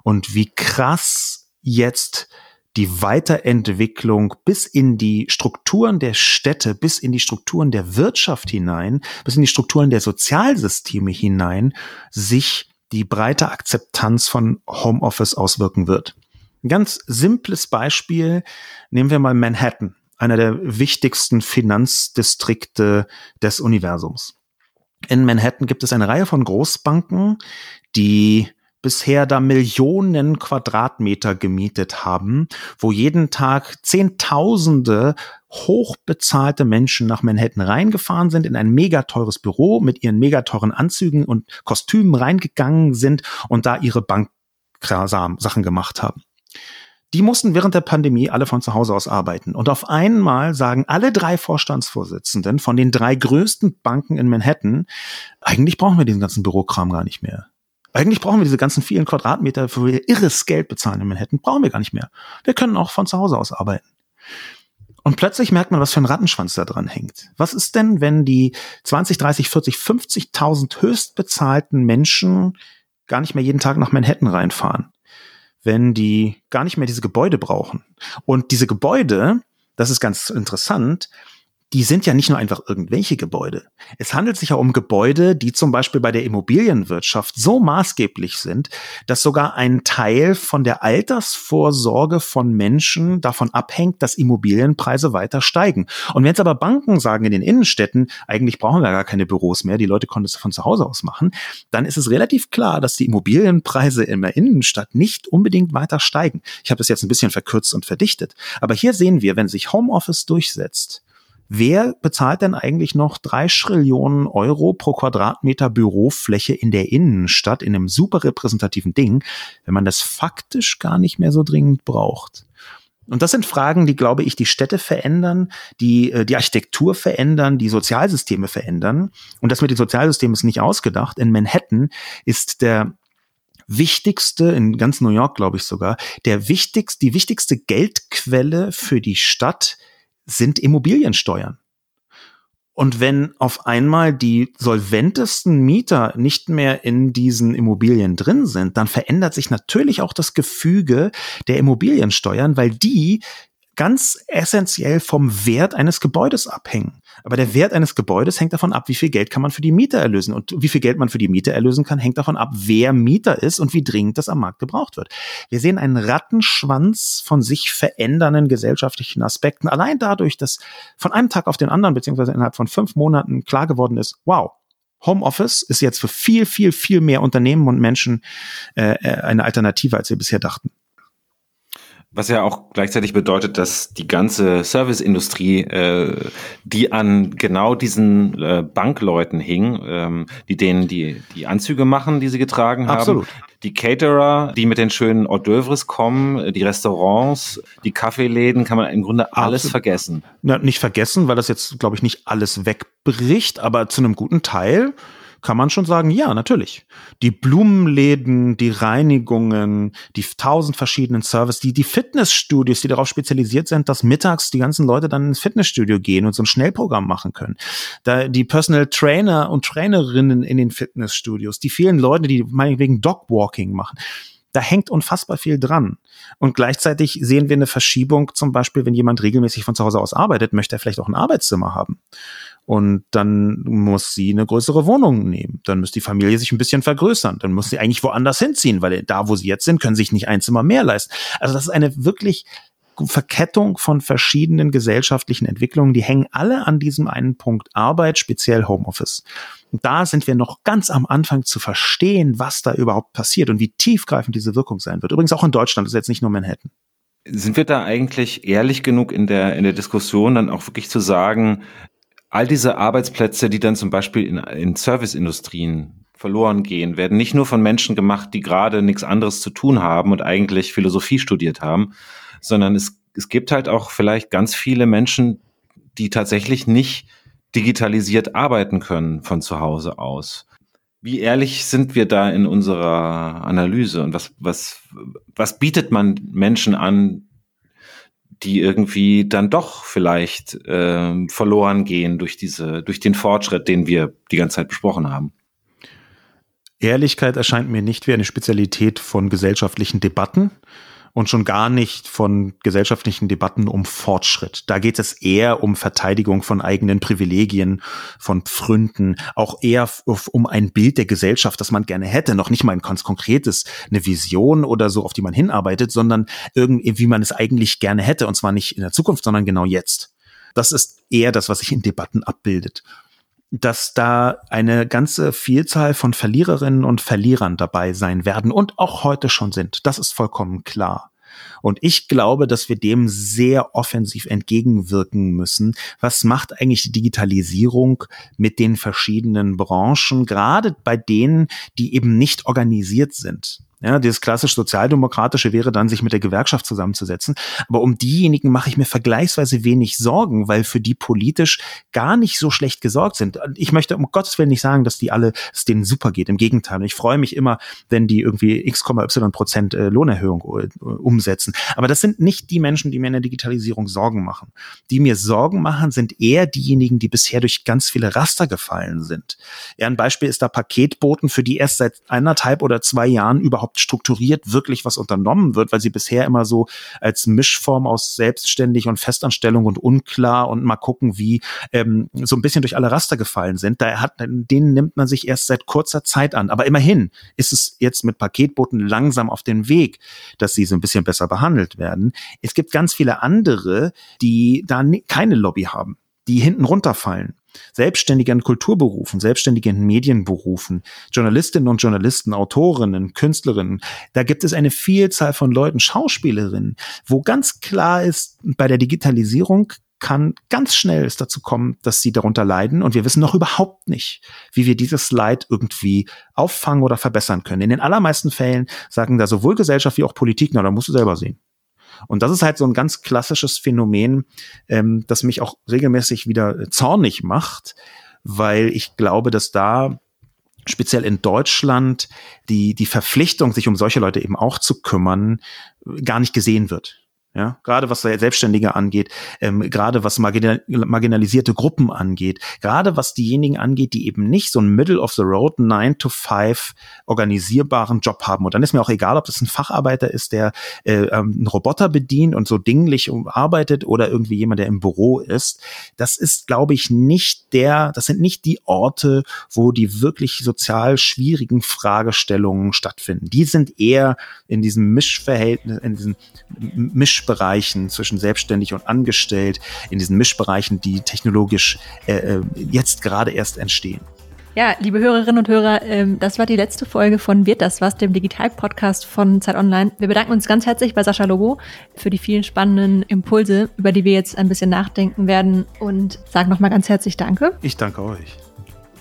und wie krass jetzt die Weiterentwicklung bis in die Strukturen der Städte, bis in die Strukturen der Wirtschaft hinein, bis in die Strukturen der Sozialsysteme hinein sich die breite Akzeptanz von Homeoffice auswirken wird. Ein ganz simples Beispiel nehmen wir mal Manhattan, einer der wichtigsten Finanzdistrikte des Universums. In Manhattan gibt es eine Reihe von Großbanken, die bisher da Millionen Quadratmeter gemietet haben, wo jeden Tag Zehntausende hochbezahlte Menschen nach Manhattan reingefahren sind, in ein megateures Büro mit ihren megateuren Anzügen und Kostümen reingegangen sind und da ihre Banksachen gemacht haben. Die mussten während der Pandemie alle von zu Hause aus arbeiten. Und auf einmal sagen alle drei Vorstandsvorsitzenden von den drei größten Banken in Manhattan, eigentlich brauchen wir diesen ganzen Bürokram gar nicht mehr. Eigentlich brauchen wir diese ganzen vielen Quadratmeter, für wir irres Geld bezahlen in Manhattan, brauchen wir gar nicht mehr. Wir können auch von zu Hause aus arbeiten. Und plötzlich merkt man, was für ein Rattenschwanz da dran hängt. Was ist denn, wenn die 20, 30, 40, 50.000 höchst bezahlten Menschen gar nicht mehr jeden Tag nach Manhattan reinfahren? Wenn die gar nicht mehr diese Gebäude brauchen? Und diese Gebäude, das ist ganz interessant, die sind ja nicht nur einfach irgendwelche Gebäude. Es handelt sich ja um Gebäude, die zum Beispiel bei der Immobilienwirtschaft so maßgeblich sind, dass sogar ein Teil von der Altersvorsorge von Menschen davon abhängt, dass Immobilienpreise weiter steigen. Und wenn jetzt aber Banken sagen in den Innenstädten, eigentlich brauchen wir gar keine Büros mehr, die Leute konnten es von zu Hause aus machen, dann ist es relativ klar, dass die Immobilienpreise in der Innenstadt nicht unbedingt weiter steigen. Ich habe das jetzt ein bisschen verkürzt und verdichtet. Aber hier sehen wir, wenn sich Homeoffice durchsetzt, Wer bezahlt denn eigentlich noch drei Trillionen Euro pro Quadratmeter Bürofläche in der Innenstadt in einem super repräsentativen Ding, wenn man das faktisch gar nicht mehr so dringend braucht? Und das sind Fragen, die, glaube ich, die Städte verändern, die äh, die Architektur verändern, die Sozialsysteme verändern. Und das mit den Sozialsystemen ist nicht ausgedacht. In Manhattan ist der wichtigste, in ganz New York glaube ich sogar, der wichtigste, die wichtigste Geldquelle für die Stadt sind Immobiliensteuern. Und wenn auf einmal die solventesten Mieter nicht mehr in diesen Immobilien drin sind, dann verändert sich natürlich auch das Gefüge der Immobiliensteuern, weil die ganz essentiell vom Wert eines Gebäudes abhängen. Aber der Wert eines Gebäudes hängt davon ab, wie viel Geld kann man für die Miete erlösen. Und wie viel Geld man für die Miete erlösen kann, hängt davon ab, wer Mieter ist und wie dringend das am Markt gebraucht wird. Wir sehen einen Rattenschwanz von sich verändernden gesellschaftlichen Aspekten. Allein dadurch, dass von einem Tag auf den anderen, beziehungsweise innerhalb von fünf Monaten klar geworden ist, wow, Homeoffice ist jetzt für viel, viel, viel mehr Unternehmen und Menschen äh, äh eine Alternative, als wir bisher dachten. Was ja auch gleichzeitig bedeutet, dass die ganze Serviceindustrie, äh, die an genau diesen äh, Bankleuten hing, ähm, die denen die, die Anzüge machen, die sie getragen haben, Absolut. die Caterer, die mit den schönen Hors d'oeuvres kommen, die Restaurants, die Kaffeeläden, kann man im Grunde alles Absolut. vergessen. Na, nicht vergessen, weil das jetzt, glaube ich, nicht alles wegbricht, aber zu einem guten Teil kann man schon sagen, ja, natürlich. Die Blumenläden, die Reinigungen, die tausend verschiedenen Services, die, die Fitnessstudios, die darauf spezialisiert sind, dass mittags die ganzen Leute dann ins Fitnessstudio gehen und so ein Schnellprogramm machen können. Da die Personal Trainer und Trainerinnen in den Fitnessstudios, die vielen Leute, die meinetwegen Dogwalking machen da hängt unfassbar viel dran. Und gleichzeitig sehen wir eine Verschiebung, zum Beispiel, wenn jemand regelmäßig von zu Hause aus arbeitet, möchte er vielleicht auch ein Arbeitszimmer haben. Und dann muss sie eine größere Wohnung nehmen. Dann muss die Familie sich ein bisschen vergrößern. Dann muss sie eigentlich woanders hinziehen, weil da, wo sie jetzt sind, können sich nicht ein Zimmer mehr leisten. Also das ist eine wirklich Verkettung von verschiedenen gesellschaftlichen Entwicklungen, die hängen alle an diesem einen Punkt Arbeit, speziell Homeoffice. Und da sind wir noch ganz am Anfang zu verstehen, was da überhaupt passiert und wie tiefgreifend diese Wirkung sein wird. Übrigens auch in Deutschland, das ist jetzt nicht nur Manhattan. Sind wir da eigentlich ehrlich genug in der, in der Diskussion, dann auch wirklich zu sagen, all diese Arbeitsplätze, die dann zum Beispiel in, in Serviceindustrien verloren gehen, werden nicht nur von Menschen gemacht, die gerade nichts anderes zu tun haben und eigentlich Philosophie studiert haben, sondern es, es gibt halt auch vielleicht ganz viele Menschen, die tatsächlich nicht digitalisiert arbeiten können von zu Hause aus. Wie ehrlich sind wir da in unserer Analyse und was, was, was bietet man Menschen an, die irgendwie dann doch vielleicht äh, verloren gehen durch diese, durch den Fortschritt, den wir die ganze Zeit besprochen haben. Ehrlichkeit erscheint mir nicht wie eine Spezialität von gesellschaftlichen Debatten, und schon gar nicht von gesellschaftlichen Debatten um Fortschritt. Da geht es eher um Verteidigung von eigenen Privilegien, von Pfründen, auch eher um ein Bild der Gesellschaft, das man gerne hätte, noch nicht mal ein ganz konkretes, eine Vision oder so, auf die man hinarbeitet, sondern irgendwie, wie man es eigentlich gerne hätte, und zwar nicht in der Zukunft, sondern genau jetzt. Das ist eher das, was sich in Debatten abbildet dass da eine ganze Vielzahl von Verliererinnen und Verlierern dabei sein werden und auch heute schon sind. Das ist vollkommen klar. Und ich glaube, dass wir dem sehr offensiv entgegenwirken müssen. Was macht eigentlich die Digitalisierung mit den verschiedenen Branchen, gerade bei denen, die eben nicht organisiert sind? Ja, dieses klassisch sozialdemokratische wäre dann, sich mit der Gewerkschaft zusammenzusetzen. Aber um diejenigen mache ich mir vergleichsweise wenig Sorgen, weil für die politisch gar nicht so schlecht gesorgt sind. Ich möchte um Gottes Willen nicht sagen, dass die alle, es denen super geht. Im Gegenteil. Ich freue mich immer, wenn die irgendwie x,y Prozent äh, Lohnerhöhung äh, umsetzen. Aber das sind nicht die Menschen, die mir in der Digitalisierung Sorgen machen. Die mir Sorgen machen, sind eher diejenigen, die bisher durch ganz viele Raster gefallen sind. Ja, ein Beispiel ist da Paketboten, für die erst seit eineinhalb oder zwei Jahren überhaupt überhaupt strukturiert wirklich was unternommen wird, weil sie bisher immer so als Mischform aus selbstständig und Festanstellung und unklar und mal gucken, wie ähm, so ein bisschen durch alle Raster gefallen sind. Da hat, denen nimmt man sich erst seit kurzer Zeit an. Aber immerhin ist es jetzt mit Paketboten langsam auf den Weg, dass sie so ein bisschen besser behandelt werden. Es gibt ganz viele andere, die da keine Lobby haben die hinten runterfallen. Selbstständige in Kulturberufen, Selbstständige in Medienberufen, Journalistinnen und Journalisten, Autorinnen, Künstlerinnen. Da gibt es eine Vielzahl von Leuten, Schauspielerinnen, wo ganz klar ist, bei der Digitalisierung kann ganz schnell es dazu kommen, dass sie darunter leiden und wir wissen noch überhaupt nicht, wie wir dieses Leid irgendwie auffangen oder verbessern können. In den allermeisten Fällen sagen da sowohl Gesellschaft wie auch Politik, na, da musst du selber sehen. Und das ist halt so ein ganz klassisches Phänomen, ähm, das mich auch regelmäßig wieder zornig macht, weil ich glaube, dass da speziell in Deutschland die, die Verpflichtung, sich um solche Leute eben auch zu kümmern, gar nicht gesehen wird. Ja, gerade was Selbstständige angeht, ähm, gerade was marginal marginalisierte Gruppen angeht, gerade was diejenigen angeht, die eben nicht so einen Middle of the Road 9 to 5 organisierbaren Job haben. Und dann ist mir auch egal, ob das ein Facharbeiter ist, der äh, ähm, einen Roboter bedient und so dinglich arbeitet oder irgendwie jemand, der im Büro ist. Das ist, glaube ich, nicht der, das sind nicht die Orte, wo die wirklich sozial schwierigen Fragestellungen stattfinden. Die sind eher in diesem Mischverhältnis, in diesem Mischbereichen zwischen selbstständig und angestellt, in diesen Mischbereichen, die technologisch äh, äh, jetzt gerade erst entstehen. Ja, liebe Hörerinnen und Hörer, ähm, das war die letzte Folge von Wird das was, dem Digital-Podcast von Zeit Online. Wir bedanken uns ganz herzlich bei Sascha Lobo für die vielen spannenden Impulse, über die wir jetzt ein bisschen nachdenken werden und sagen nochmal ganz herzlich Danke. Ich danke euch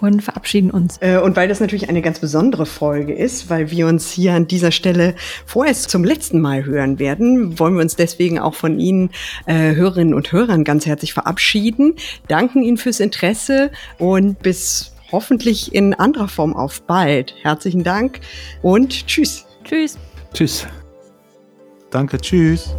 und verabschieden uns. Äh, und weil das natürlich eine ganz besondere Folge ist, weil wir uns hier an dieser Stelle vorerst zum letzten Mal hören werden, wollen wir uns deswegen auch von Ihnen, äh, Hörerinnen und Hörern, ganz herzlich verabschieden, danken Ihnen fürs Interesse und bis hoffentlich in anderer Form auf bald. Herzlichen Dank und tschüss. Tschüss. Tschüss. Danke, tschüss.